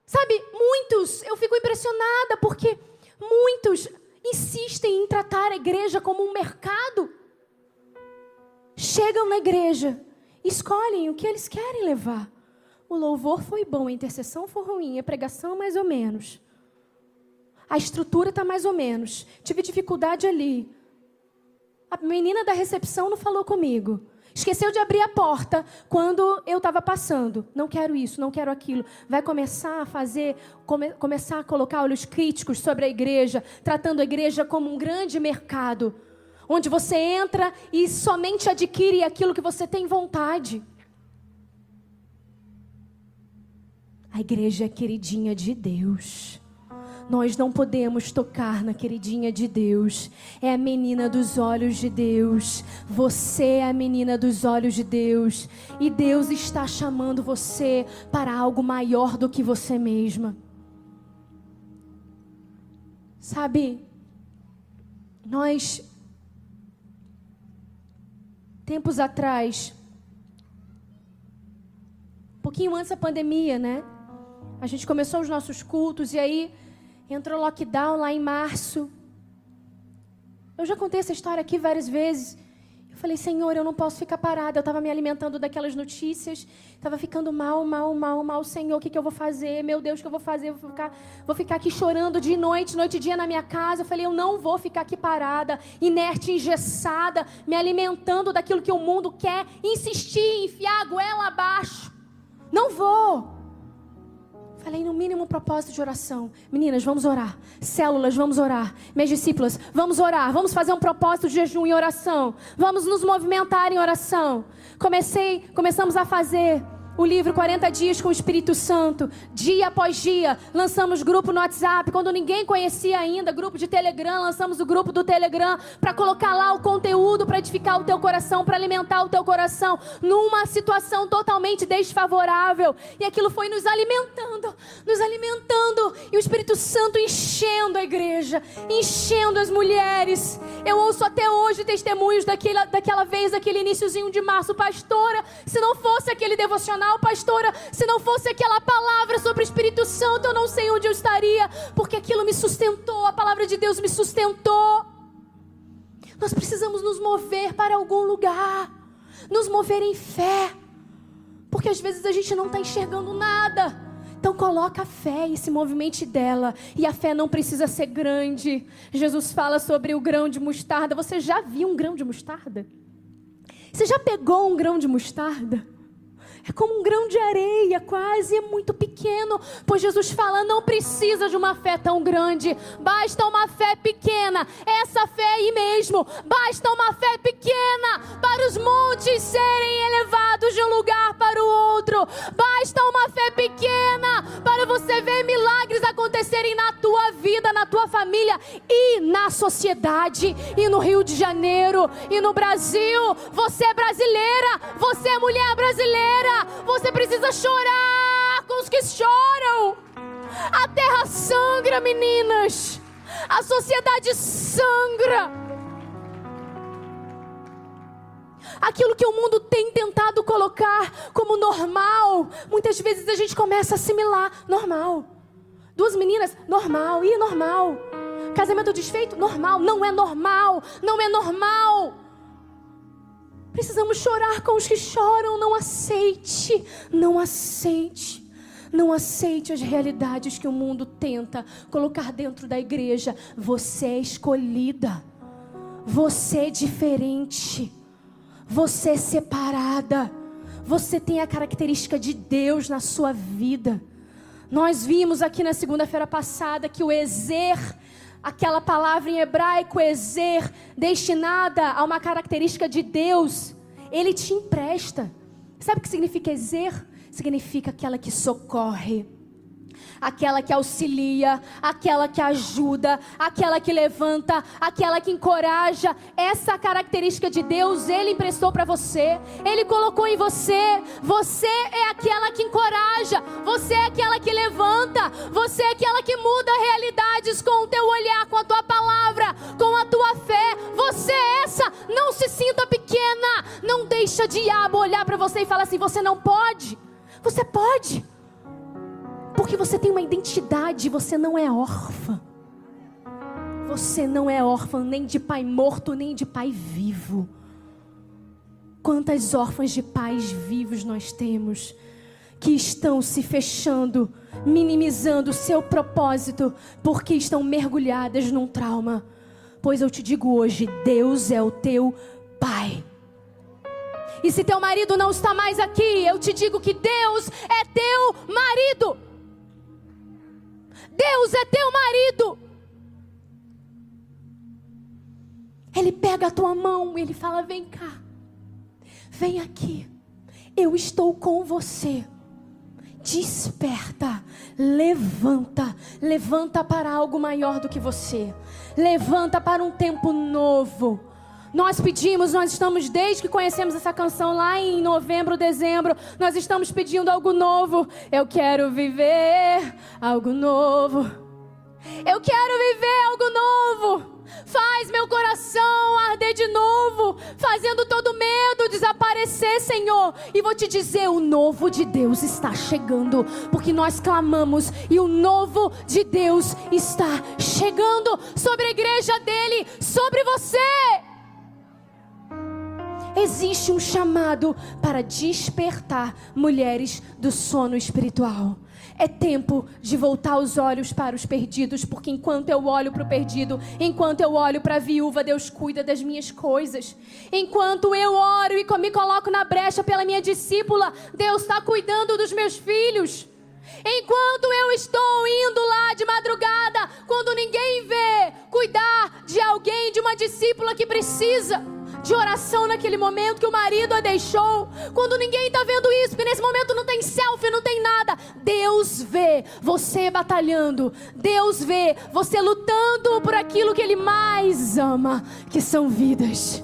Sabe, muitos, eu fico impressionada porque Muitos insistem em tratar a igreja como um mercado. Chegam na igreja, escolhem o que eles querem levar. O louvor foi bom, a intercessão foi ruim, a pregação mais ou menos. A estrutura está mais ou menos. Tive dificuldade ali. A menina da recepção não falou comigo. Esqueceu de abrir a porta quando eu estava passando. Não quero isso, não quero aquilo. Vai começar a fazer, come, começar a colocar olhos críticos sobre a igreja, tratando a igreja como um grande mercado, onde você entra e somente adquire aquilo que você tem vontade. A igreja é queridinha de Deus. Nós não podemos tocar na queridinha de Deus. É a menina dos olhos de Deus. Você é a menina dos olhos de Deus. E Deus está chamando você para algo maior do que você mesma. Sabe, nós, tempos atrás, um pouquinho antes da pandemia, né? A gente começou os nossos cultos e aí Entrou lockdown lá em março. Eu já contei essa história aqui várias vezes. Eu falei, Senhor, eu não posso ficar parada. Eu estava me alimentando daquelas notícias. Estava ficando mal, mal, mal, mal. Senhor, o que, que eu vou fazer? Meu Deus, o que eu vou fazer? Vou ficar, vou ficar aqui chorando de noite, noite e dia na minha casa. Eu falei, eu não vou ficar aqui parada, inerte, engessada, me alimentando daquilo que o mundo quer insistir, enfiar a goela abaixo. Não vou. Falei no mínimo propósito de oração. Meninas, vamos orar. Células, vamos orar. Minhas discípulas, vamos orar. Vamos fazer um propósito de jejum e oração. Vamos nos movimentar em oração. Comecei, começamos a fazer o livro 40 Dias com o Espírito Santo, dia após dia, lançamos grupo no WhatsApp, quando ninguém conhecia ainda, grupo de Telegram, lançamos o grupo do Telegram para colocar lá o conteúdo para edificar o teu coração, para alimentar o teu coração numa situação totalmente desfavorável. E aquilo foi nos alimentando, nos alimentando, e o Espírito Santo enchendo a igreja, enchendo as mulheres. Eu ouço até hoje testemunhos daquela, daquela vez, aquele iníciozinho de março, pastora, se não fosse aquele devocional pastora, se não fosse aquela palavra sobre o Espírito Santo, eu não sei onde eu estaria, porque aquilo me sustentou, a palavra de Deus me sustentou. Nós precisamos nos mover para algum lugar, nos mover em fé, porque às vezes a gente não está enxergando nada. Então coloca a fé e se movimente dela. E a fé não precisa ser grande. Jesus fala sobre o grão de mostarda. Você já viu um grão de mostarda? Você já pegou um grão de mostarda? É como um grão de areia, quase é muito pequeno. Pois Jesus fala: não precisa de uma fé tão grande, basta uma fé pequena. Essa fé aí mesmo, basta uma fé pequena para os montes serem elevados de um lugar para o outro. Basta uma fé pequena para você ver milagres acontecerem na tua vida, na tua família e na sociedade, e no Rio de Janeiro, e no Brasil. Você é brasileira, você é mulher brasileira. Você precisa chorar com os que choram. A terra sangra, meninas. A sociedade sangra. Aquilo que o mundo tem tentado colocar como normal, muitas vezes a gente começa a assimilar normal. Duas meninas, normal, e normal. Casamento desfeito, normal. Não é normal, não é normal. Precisamos chorar com os que choram. Não aceite, não aceite. Não aceite as realidades que o mundo tenta colocar dentro da igreja. Você é escolhida. Você é diferente. Você é separada. Você tem a característica de Deus na sua vida. Nós vimos aqui na segunda-feira passada que o exer aquela palavra em hebraico, ezer, destinada a uma característica de Deus, ele te empresta. Sabe o que significa ezer? Significa aquela que socorre aquela que auxilia, aquela que ajuda, aquela que levanta, aquela que encoraja. Essa característica de Deus ele emprestou para você, ele colocou em você. Você é aquela que encoraja, você é aquela que levanta, você é aquela que muda realidades com o teu olhar, com a tua palavra, com a tua fé. Você é essa, não se sinta pequena, não deixa diabo olhar para você e falar assim: você não pode. Você pode. Porque você tem uma identidade, você não é órfã. Você não é órfã nem de pai morto, nem de pai vivo. Quantas órfãs de pais vivos nós temos que estão se fechando, minimizando o seu propósito, porque estão mergulhadas num trauma. Pois eu te digo hoje: Deus é o teu pai. E se teu marido não está mais aqui, eu te digo que Deus é teu marido. Deus é teu marido. Ele pega a tua mão e ele fala: Vem cá, vem aqui, eu estou com você. Desperta, levanta, levanta para algo maior do que você, levanta para um tempo novo. Nós pedimos, nós estamos desde que conhecemos essa canção lá em novembro, dezembro, nós estamos pedindo algo novo. Eu quero viver algo novo. Eu quero viver algo novo. Faz meu coração arder de novo, fazendo todo medo desaparecer, Senhor. E vou te dizer: o novo de Deus está chegando, porque nós clamamos e o novo de Deus está chegando sobre a igreja dele, sobre você. Existe um chamado para despertar mulheres do sono espiritual. É tempo de voltar os olhos para os perdidos, porque enquanto eu olho para o perdido, enquanto eu olho para a viúva, Deus cuida das minhas coisas. Enquanto eu oro e me coloco na brecha pela minha discípula, Deus está cuidando dos meus filhos. Enquanto eu estou indo lá de madrugada, quando ninguém vê, cuidar de alguém, de uma discípula que precisa de oração naquele momento que o marido a deixou, quando ninguém está vendo isso, porque nesse momento não tem selfie, não tem nada. Deus vê você batalhando, Deus vê você lutando por aquilo que Ele mais ama, que são vidas.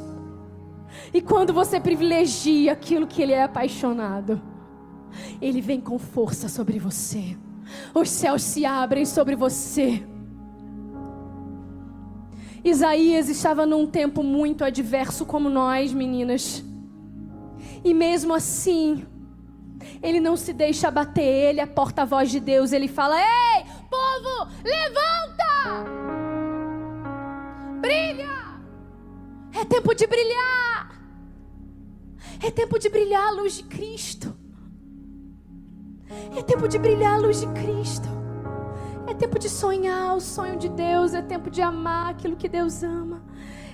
E quando você privilegia aquilo que Ele é apaixonado, Ele vem com força sobre você, os céus se abrem sobre você Isaías estava num tempo muito adverso como nós, meninas. E mesmo assim, ele não se deixa abater, ele é porta-voz de Deus. Ele fala: Ei, povo, levanta! Brilha! É tempo de brilhar! É tempo de brilhar a luz de Cristo. É tempo de brilhar a luz de Cristo. É tempo de sonhar o sonho de Deus. É tempo de amar aquilo que Deus ama.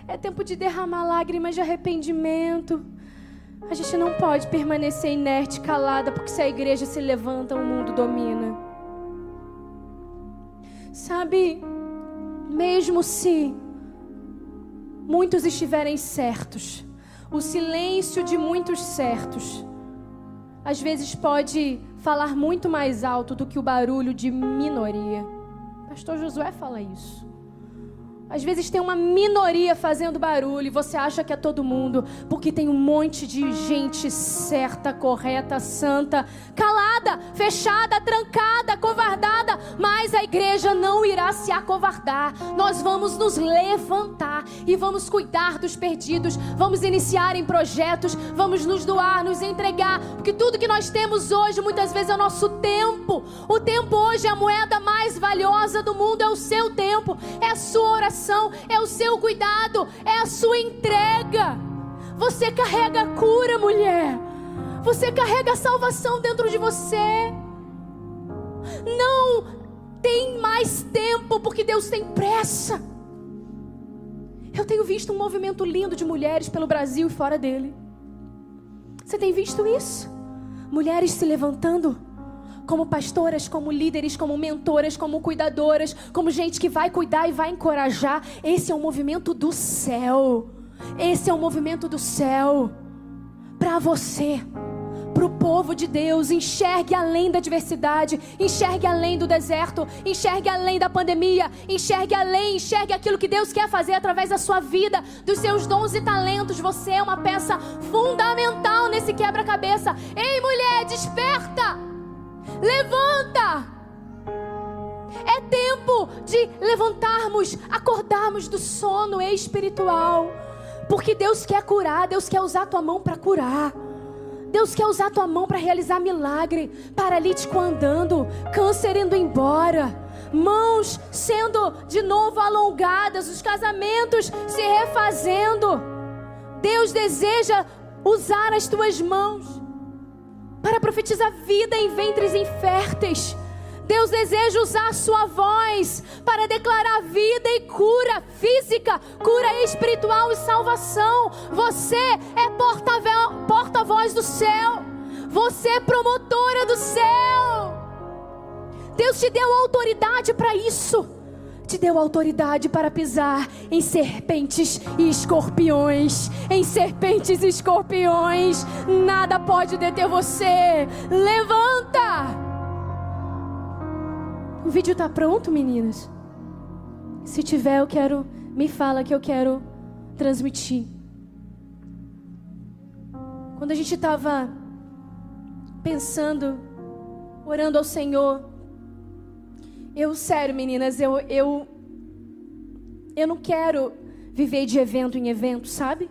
É tempo de derramar lágrimas de arrependimento. A gente não pode permanecer inerte, calada, porque se a igreja se levanta, o mundo domina. Sabe, mesmo se muitos estiverem certos, o silêncio de muitos certos, às vezes pode falar muito mais alto do que o barulho de minoria. Pastor Josué fala isso. Às vezes tem uma minoria fazendo barulho e você acha que é todo mundo, porque tem um monte de gente certa, correta, santa, calada, fechada, trancada, covardada, mas a igreja não irá se acovardar. Nós vamos nos levantar e vamos cuidar dos perdidos, vamos iniciar em projetos, vamos nos doar, nos entregar, porque tudo que nós temos hoje muitas vezes é o nosso tempo. O tempo hoje é a moeda mais valiosa do mundo, é o seu tempo, é a sua oração é o seu cuidado, é a sua entrega. Você carrega a cura, mulher. Você carrega a salvação dentro de você. Não tem mais tempo, porque Deus tem pressa. Eu tenho visto um movimento lindo de mulheres pelo Brasil e fora dele. Você tem visto isso? Mulheres se levantando como pastoras, como líderes, como mentoras, como cuidadoras, como gente que vai cuidar e vai encorajar. Esse é um movimento do céu. Esse é um movimento do céu para você para o povo de Deus. Enxergue além da diversidade, enxergue além do deserto, enxergue além da pandemia, enxergue além, enxergue aquilo que Deus quer fazer através da sua vida, dos seus dons e talentos. Você é uma peça fundamental nesse quebra-cabeça. Ei, mulher, desperta! Levanta! É tempo de levantarmos, acordarmos do sono espiritual. Porque Deus quer curar, Deus quer usar tua mão para curar. Deus quer usar tua mão para realizar milagre. Paralítico andando, câncer indo embora, mãos sendo de novo alongadas, os casamentos se refazendo. Deus deseja usar as tuas mãos para profetizar vida em ventres inférteis. Deus deseja usar sua voz para declarar vida e cura física, cura espiritual e salvação. Você é porta-voz do céu. Você é promotora do céu. Deus te deu autoridade para isso te deu autoridade para pisar em serpentes e escorpiões. Em serpentes e escorpiões, nada pode deter você. Levanta! O vídeo está pronto, meninas? Se tiver, eu quero. Me fala que eu quero transmitir. Quando a gente estava pensando, orando ao Senhor, eu, sério, meninas, eu, eu, eu não quero viver de evento em evento, sabe?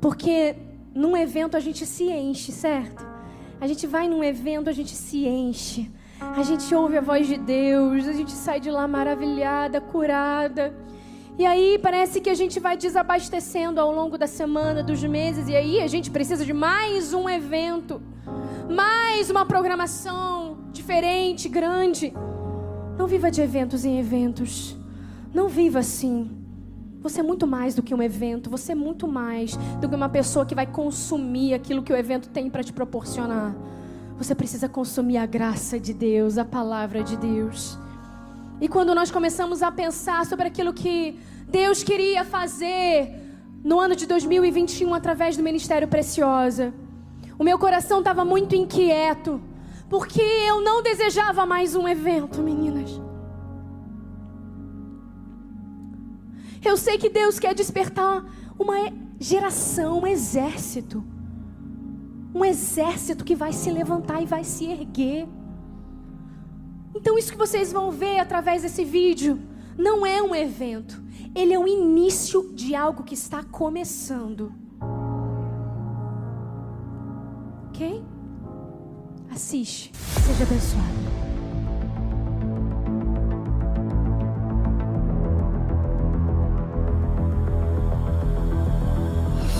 Porque num evento a gente se enche, certo? A gente vai num evento, a gente se enche. A gente ouve a voz de Deus, a gente sai de lá maravilhada, curada. E aí parece que a gente vai desabastecendo ao longo da semana, dos meses, e aí a gente precisa de mais um evento, mais uma programação, diferente, grande. Não viva de eventos em eventos. Não viva assim. Você é muito mais do que um evento, você é muito mais do que uma pessoa que vai consumir aquilo que o evento tem para te proporcionar. Você precisa consumir a graça de Deus, a palavra de Deus. E quando nós começamos a pensar sobre aquilo que Deus queria fazer no ano de 2021 através do Ministério Preciosa, o meu coração estava muito inquieto Porque eu não desejava mais um evento, meninas. Eu sei que Deus quer despertar uma geração, um exército. Um exército que vai se levantar e vai se erguer. Então, isso que vocês vão ver através desse vídeo não é um evento, ele é o início de algo que está começando. Ok? Assiste, seja abençoado.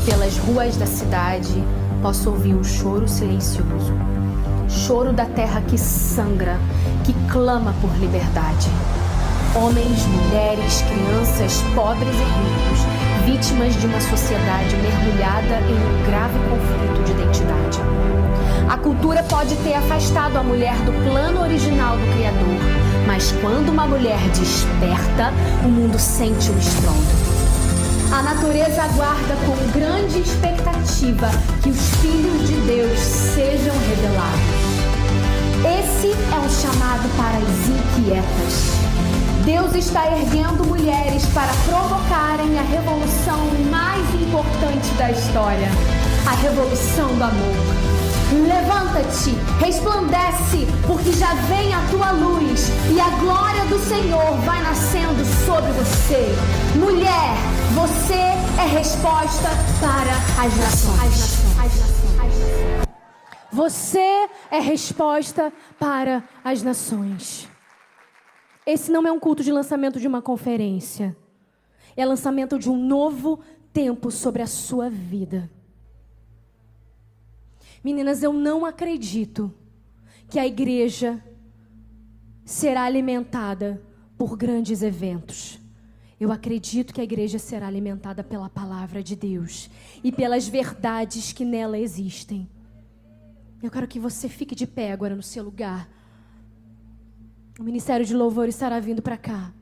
Pelas ruas da cidade, posso ouvir um choro silencioso. Choro da terra que sangra, que clama por liberdade. Homens, mulheres, crianças, pobres e ricos, vítimas de uma sociedade mergulhada em um grave conflito de identidade. A cultura pode ter afastado a mulher do plano original do Criador, mas quando uma mulher desperta, o mundo sente o estrondo. A natureza aguarda com grande expectativa que os filhos de Deus sejam revelados. Esse é um chamado para as inquietas. Deus está erguendo mulheres para provocarem a revolução mais importante da história a revolução do amor. Levanta-te, resplandece, porque já vem a tua luz e a glória do Senhor vai nascendo sobre você. Mulher, você é resposta para as nações. Você é resposta para as nações. Esse não é um culto de lançamento de uma conferência. É lançamento de um novo tempo sobre a sua vida. Meninas, eu não acredito que a igreja será alimentada por grandes eventos. Eu acredito que a igreja será alimentada pela palavra de Deus e pelas verdades que nela existem. Eu quero que você fique de pé agora no seu lugar. O ministério de louvor estará vindo para cá.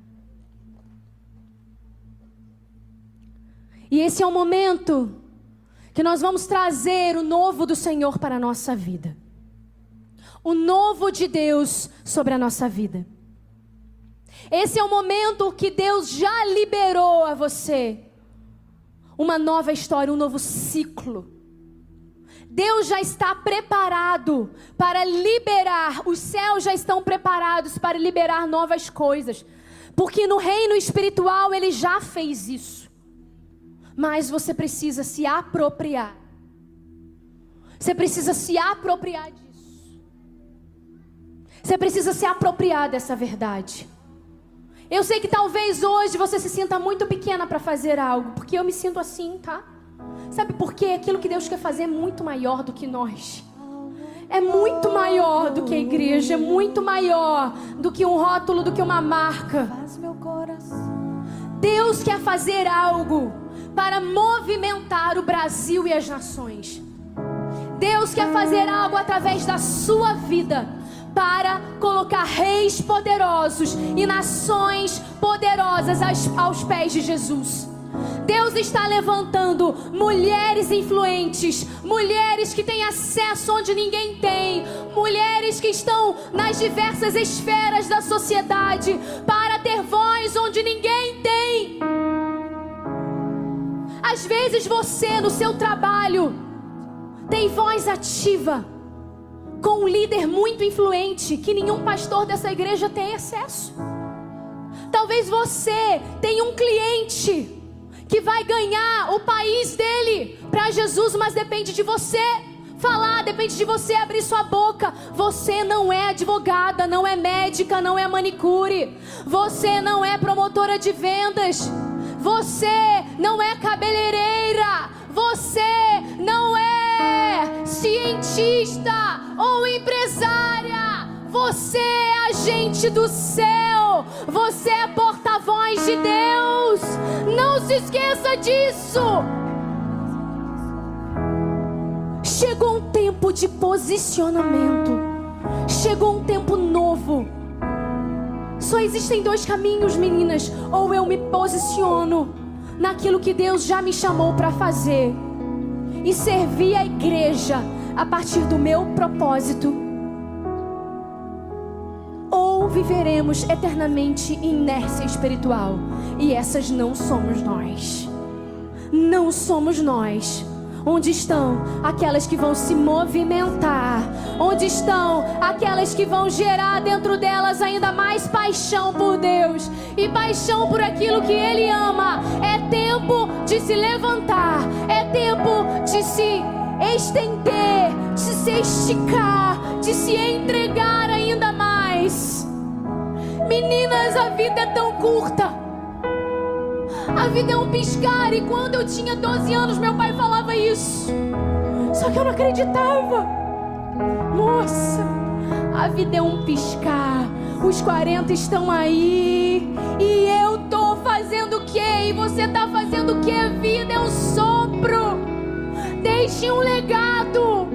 E esse é o momento que nós vamos trazer o novo do Senhor para a nossa vida. O novo de Deus sobre a nossa vida. Esse é o momento que Deus já liberou a você. Uma nova história, um novo ciclo. Deus já está preparado para liberar, os céus já estão preparados para liberar novas coisas. Porque no reino espiritual ele já fez isso mas você precisa se apropriar. Você precisa se apropriar disso. Você precisa se apropriar dessa verdade. Eu sei que talvez hoje você se sinta muito pequena para fazer algo, porque eu me sinto assim, tá? Sabe por quê? Aquilo que Deus quer fazer é muito maior do que nós. É muito maior do que a igreja, é muito maior do que um rótulo, do que uma marca. Deus quer fazer algo para movimentar o Brasil e as nações. Deus quer fazer algo através da sua vida para colocar reis poderosos e nações poderosas aos, pés de Jesus. Deus está levantando mulheres influentes, mulheres que têm acesso onde ninguém tem, mulheres que estão nas diversas esferas da sociedade para ter voz onde ninguém tem. Às vezes você, no seu trabalho, tem voz ativa com um líder muito influente que nenhum pastor dessa igreja tem acesso. Talvez você tenha um cliente que vai ganhar o país dele para Jesus, mas depende de você falar, depende de você abrir sua boca. Você não é advogada, não é médica, não é manicure. Você não é promotora de vendas. Você não é cabeleireira. Você não é cientista ou empresária. Você é agente do céu. Você é porta-voz de Deus. Não se esqueça disso. Chegou um tempo de posicionamento. Chegou um tempo novo só existem dois caminhos, meninas. Ou eu me posiciono naquilo que Deus já me chamou para fazer e servir a igreja a partir do meu propósito. Viveremos eternamente inércia espiritual. E essas não somos nós. Não somos nós. Onde estão aquelas que vão se movimentar? Onde estão aquelas que vão gerar dentro delas ainda mais paixão por Deus e paixão por aquilo que Ele ama? É tempo de se levantar, é tempo de se estender, de se esticar, de se entregar ainda mais. Meninas, a vida é tão curta. A vida é um piscar. E quando eu tinha 12 anos, meu pai falava isso. Só que eu não acreditava. Moça, a vida é um piscar. Os 40 estão aí. E eu tô fazendo o quê? E você tá fazendo o quê? Vida é um sopro. Deixe um legado.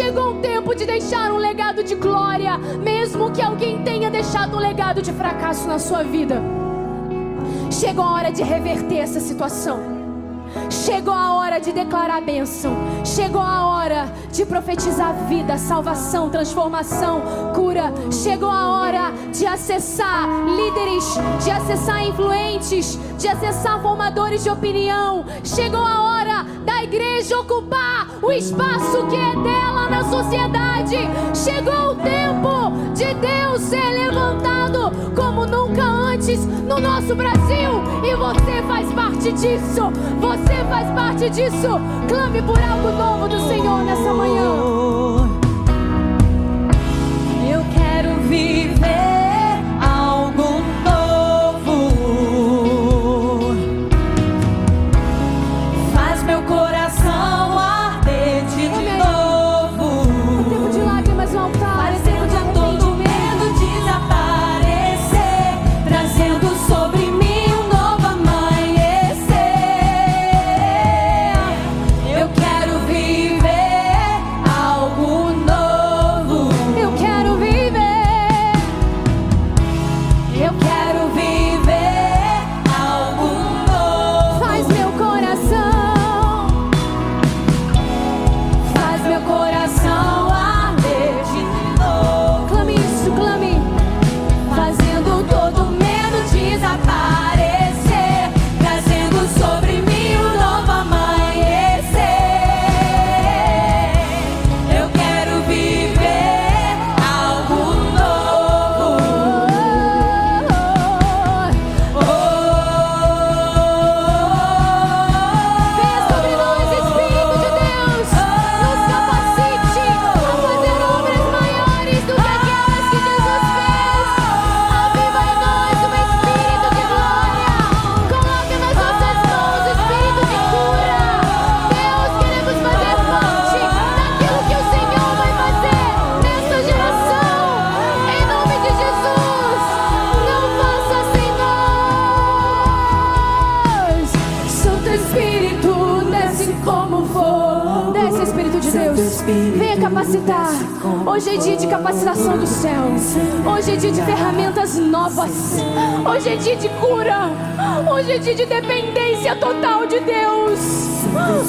Chegou o tempo de deixar um legado de glória, mesmo que alguém tenha deixado um legado de fracasso na sua vida. Chegou a hora de reverter essa situação. Chegou a hora de declarar bênção. Chegou a hora de profetizar vida, salvação, transformação, cura. Chegou a hora de acessar líderes, de acessar influentes, de acessar formadores de opinião. Chegou a hora igreja ocupar o espaço que é dela na sociedade. Chegou o tempo de Deus ser levantado como nunca antes no nosso Brasil. E você faz parte disso. Você faz parte disso. Clame por algo novo do Senhor nessa manhã. Eu quero viver Hoje é dia de capacitação do céu. Hoje é dia de ferramentas novas. Hoje é dia de cura. Hoje é dia de dependência total de Deus.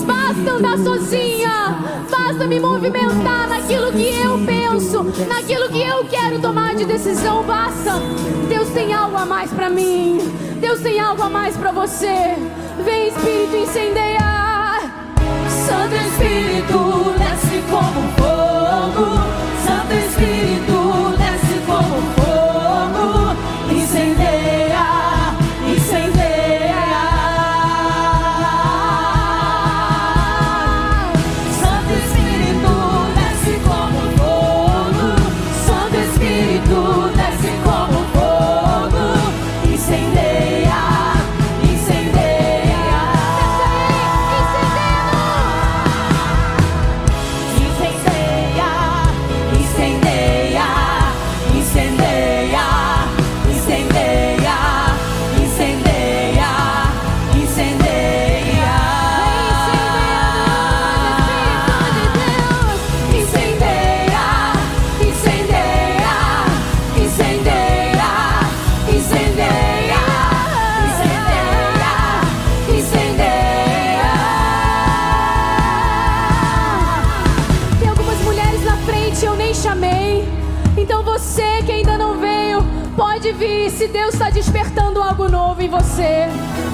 Basta andar sozinha. Basta me movimentar naquilo que eu penso, naquilo que eu quero tomar de decisão. Basta. Deus tem algo a mais pra mim. Deus tem algo a mais pra você. Vem, Espírito, incendiar. Santo Espírito, desce como fogo. Santo Espírito, desce como fogo. Se Deus está despertando algo novo em você.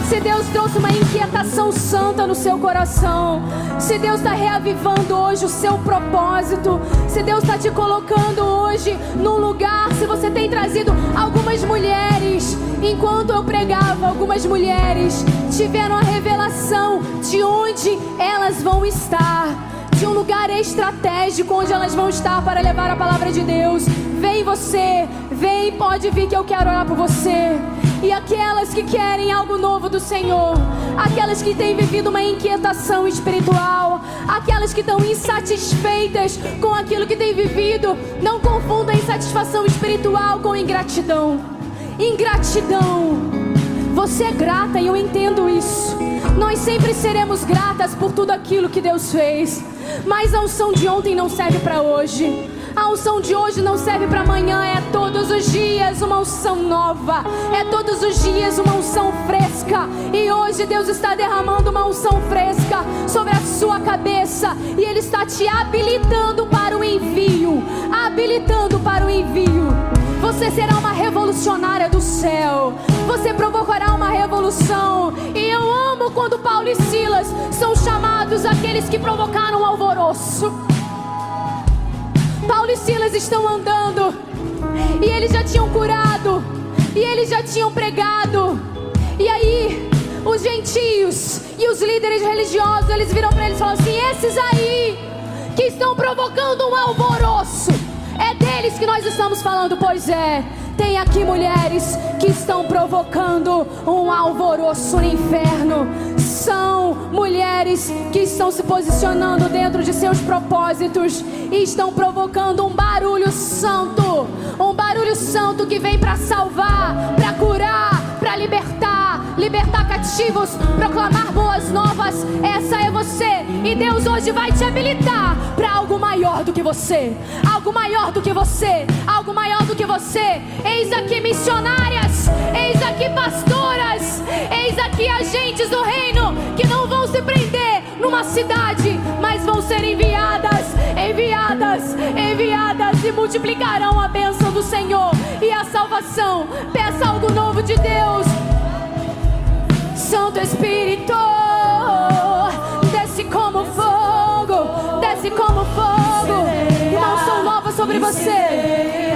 Se Deus trouxe uma inquietação santa no seu coração. Se Deus está reavivando hoje o seu propósito. Se Deus está te colocando hoje num lugar. Se você tem trazido algumas mulheres. Enquanto eu pregava, algumas mulheres tiveram a revelação de onde elas vão estar de um lugar estratégico onde elas vão estar para levar a palavra de Deus. Vem você, vem, pode vir que eu quero orar por você. E aquelas que querem algo novo do Senhor, aquelas que têm vivido uma inquietação espiritual, aquelas que estão insatisfeitas com aquilo que têm vivido, não confunda insatisfação espiritual com ingratidão. Ingratidão. Você é grata e eu entendo isso. Nós sempre seremos gratas por tudo aquilo que Deus fez. Mas a unção de ontem não serve para hoje. A unção de hoje não serve para amanhã, é todos os dias uma unção nova, é todos os dias uma unção fresca. E hoje Deus está derramando uma unção fresca sobre a sua cabeça e Ele está te habilitando para o envio habilitando para o envio. Você será uma revolucionária do céu. Você provocará uma revolução. E eu amo quando Paulo e Silas são chamados aqueles que provocaram um alvoroço. Paulo e Silas estão andando. E eles já tinham curado. E eles já tinham pregado. E aí, os gentios e os líderes religiosos, eles viram para eles e falaram assim: esses aí que estão provocando um alvoroço, é deles que nós estamos falando, pois é. Tem aqui mulheres que estão provocando um alvoroço no inferno. São mulheres que estão se posicionando dentro de seus propósitos e estão provocando um barulho santo. Um barulho santo que vem para salvar, para curar, para libertar, libertar cativos, proclamar boas novas. Essa é você. E Deus hoje vai te habilitar para algo maior do que você. Algo maior do que você. Algo maior do que você. Eis aqui missionárias. Eis aqui pastoras. Eis aqui agentes do reino que não vão se prender numa cidade, mas vão ser enviadas, enviadas, enviadas e multiplicarão a bênção do Senhor e a salvação. Peça algo novo de Deus. Santo Espírito, desce como fogo, desce como fogo, não são novas sobre você.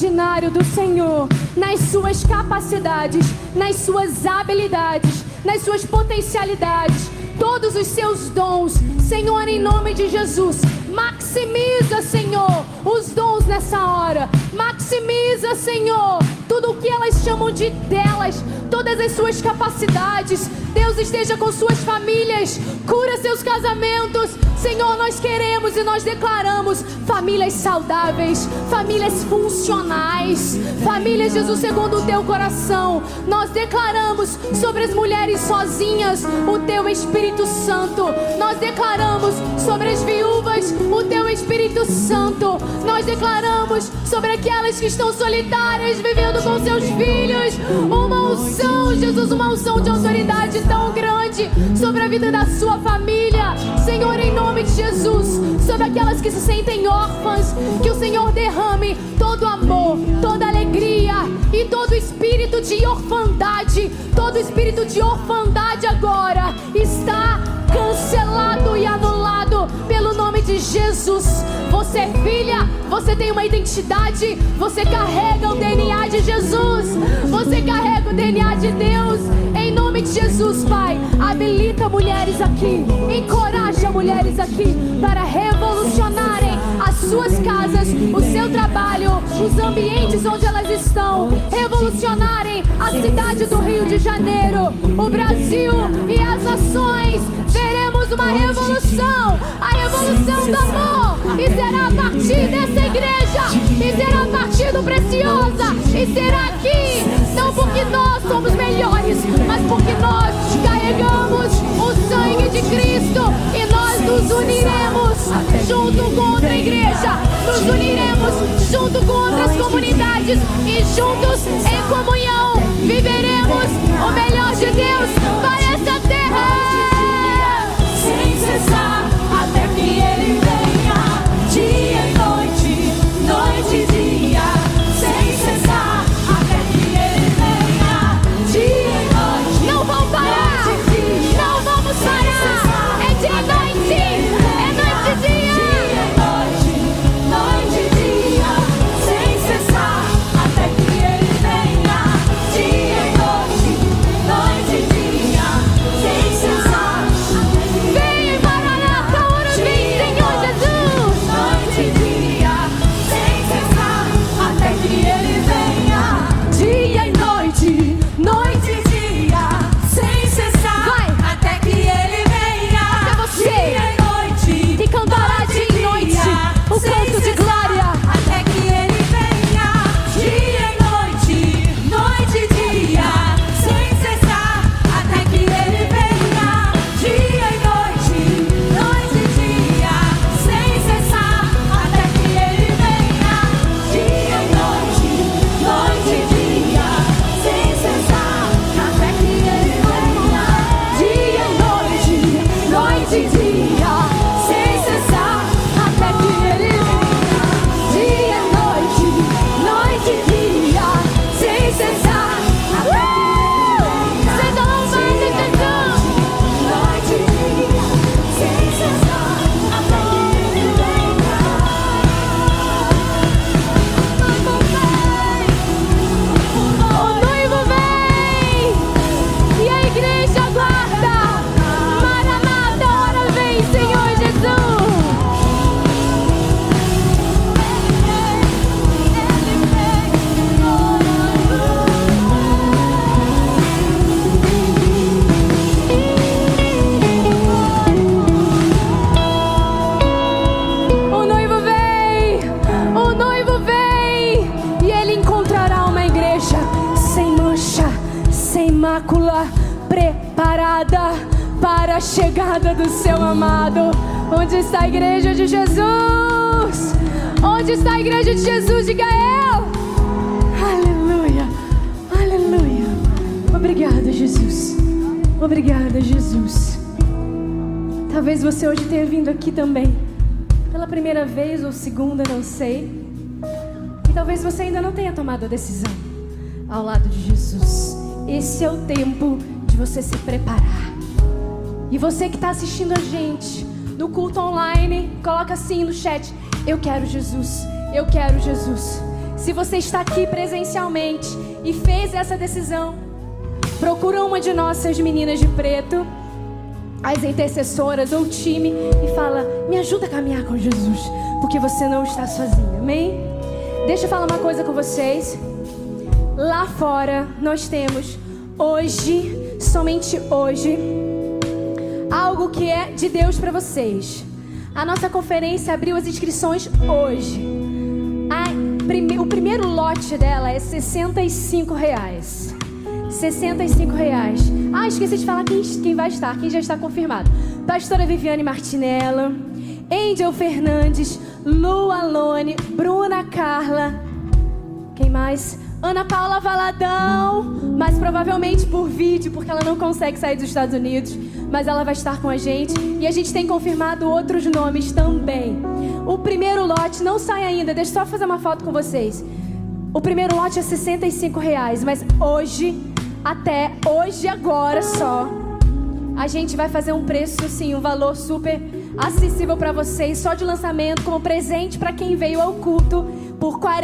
Extraordinário do Senhor nas suas capacidades, nas suas habilidades, nas suas potencialidades, todos os seus dons. Senhor, em nome de Jesus, maximiza, Senhor, os dons nessa hora. Maximiza, Senhor, tudo o que elas chamam de delas, todas as suas capacidades. Deus esteja com suas famílias, cura seus casamentos. Senhor, nós queremos e nós declaramos famílias saudáveis, famílias funcionais, famílias, Jesus, segundo o teu coração. Nós declaramos sobre as mulheres sozinhas o teu Espírito Santo. Nós declaramos sobre as viúvas o teu Espírito Santo. Nós declaramos sobre aquelas que estão solitárias, vivendo com seus filhos, uma unção, Jesus, uma unção de autoridade tão grande sobre a vida da sua família. Senhor, em nome de Jesus, sobre aquelas que se sentem órfãs, que o Senhor derrame todo amor, toda alegria e todo espírito de orfandade, todo espírito de orfandade agora está cancelado e anulado pelo nome de Jesus. Você é filha, você tem uma identidade, você carrega o DNA de Jesus, você carrega o DNA de Deus. Em nome de Jesus, Pai, habilita mulheres aqui, encoraja mulheres aqui para revolucionarem suas casas, o seu trabalho, os ambientes onde elas estão, revolucionarem a cidade do Rio de Janeiro, o Brasil e as nações. Veremos uma revolução, a revolução do amor, e será a partir dessa igreja, e será a partir do Preciosa, e será aqui, não porque nós somos melhores, mas porque nós carregamos o sangue de Cristo e nos uniremos junto com outra igreja, nos uniremos junto com outras comunidades e juntos em comunhão viveremos o melhor de Deus para essa terra. Aqui também pela primeira vez ou segunda, não sei. E talvez você ainda não tenha tomado a decisão ao lado de Jesus. Esse é o tempo de você se preparar. E você que está assistindo a gente no culto online, coloca assim no chat: Eu quero Jesus. Eu quero Jesus. Se você está aqui presencialmente e fez essa decisão, procura uma de nossas meninas de preto, as intercessoras ou o time e fala: "Me ajuda a caminhar com Jesus, porque você não está sozinha". Amém? Deixa eu falar uma coisa com vocês. Lá fora nós temos hoje, somente hoje, algo que é de Deus para vocês. A nossa conferência abriu as inscrições hoje. A, prime, o primeiro lote dela é 65 reais. 65 reais. Ah, esqueci de falar quem, quem vai estar, quem já está confirmado. Pastora Viviane Martinello, Angel Fernandes, Lu Alone, Bruna Carla. Quem mais? Ana Paula Valadão, mas provavelmente por vídeo, porque ela não consegue sair dos Estados Unidos, mas ela vai estar com a gente e a gente tem confirmado outros nomes também. O primeiro lote não sai ainda, deixa eu só fazer uma foto com vocês. O primeiro lote é 65 reais, mas hoje, até hoje agora só, a gente vai fazer um preço, sim, um valor super acessível para vocês, só de lançamento, como presente para quem veio ao culto. Por R$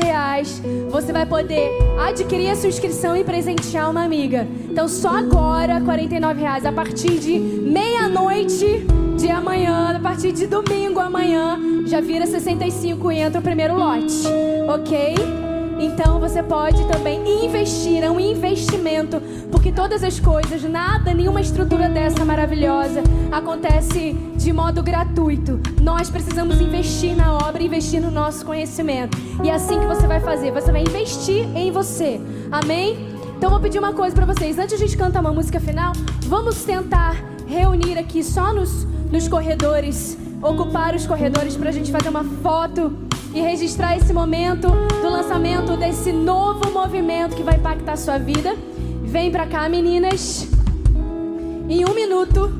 reais, você vai poder adquirir a sua inscrição e presentear uma amiga. Então, só agora, R$ reais, a partir de meia-noite de amanhã, a partir de domingo amanhã, já vira 65 e entra o primeiro lote, ok? Então você pode também investir, é um investimento, porque todas as coisas, nada, nenhuma estrutura dessa maravilhosa acontece de modo gratuito. Nós precisamos investir na obra, investir no nosso conhecimento. E é assim que você vai fazer, você vai investir em você. Amém? Então vou pedir uma coisa para vocês, antes de a gente cantar uma música final, vamos tentar reunir aqui só nos, nos corredores, ocupar os corredores para a gente fazer uma foto e registrar esse momento do lançamento desse novo movimento que vai impactar a sua vida. Vem pra cá, meninas. Em um minuto.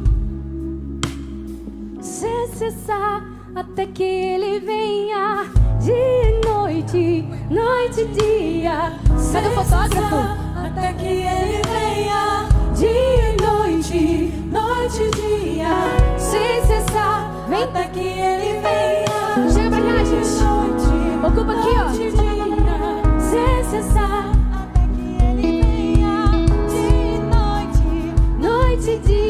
Sem cessar até que ele venha. Dia e noite, noite e dia. Cadê o fotógrafo? Até que ele venha. Dia e noite, noite e dia. Sem cessar. Vem. Até que Cuba aqui, ó. Sem cessar, até que ele venha de noite, noite e dia.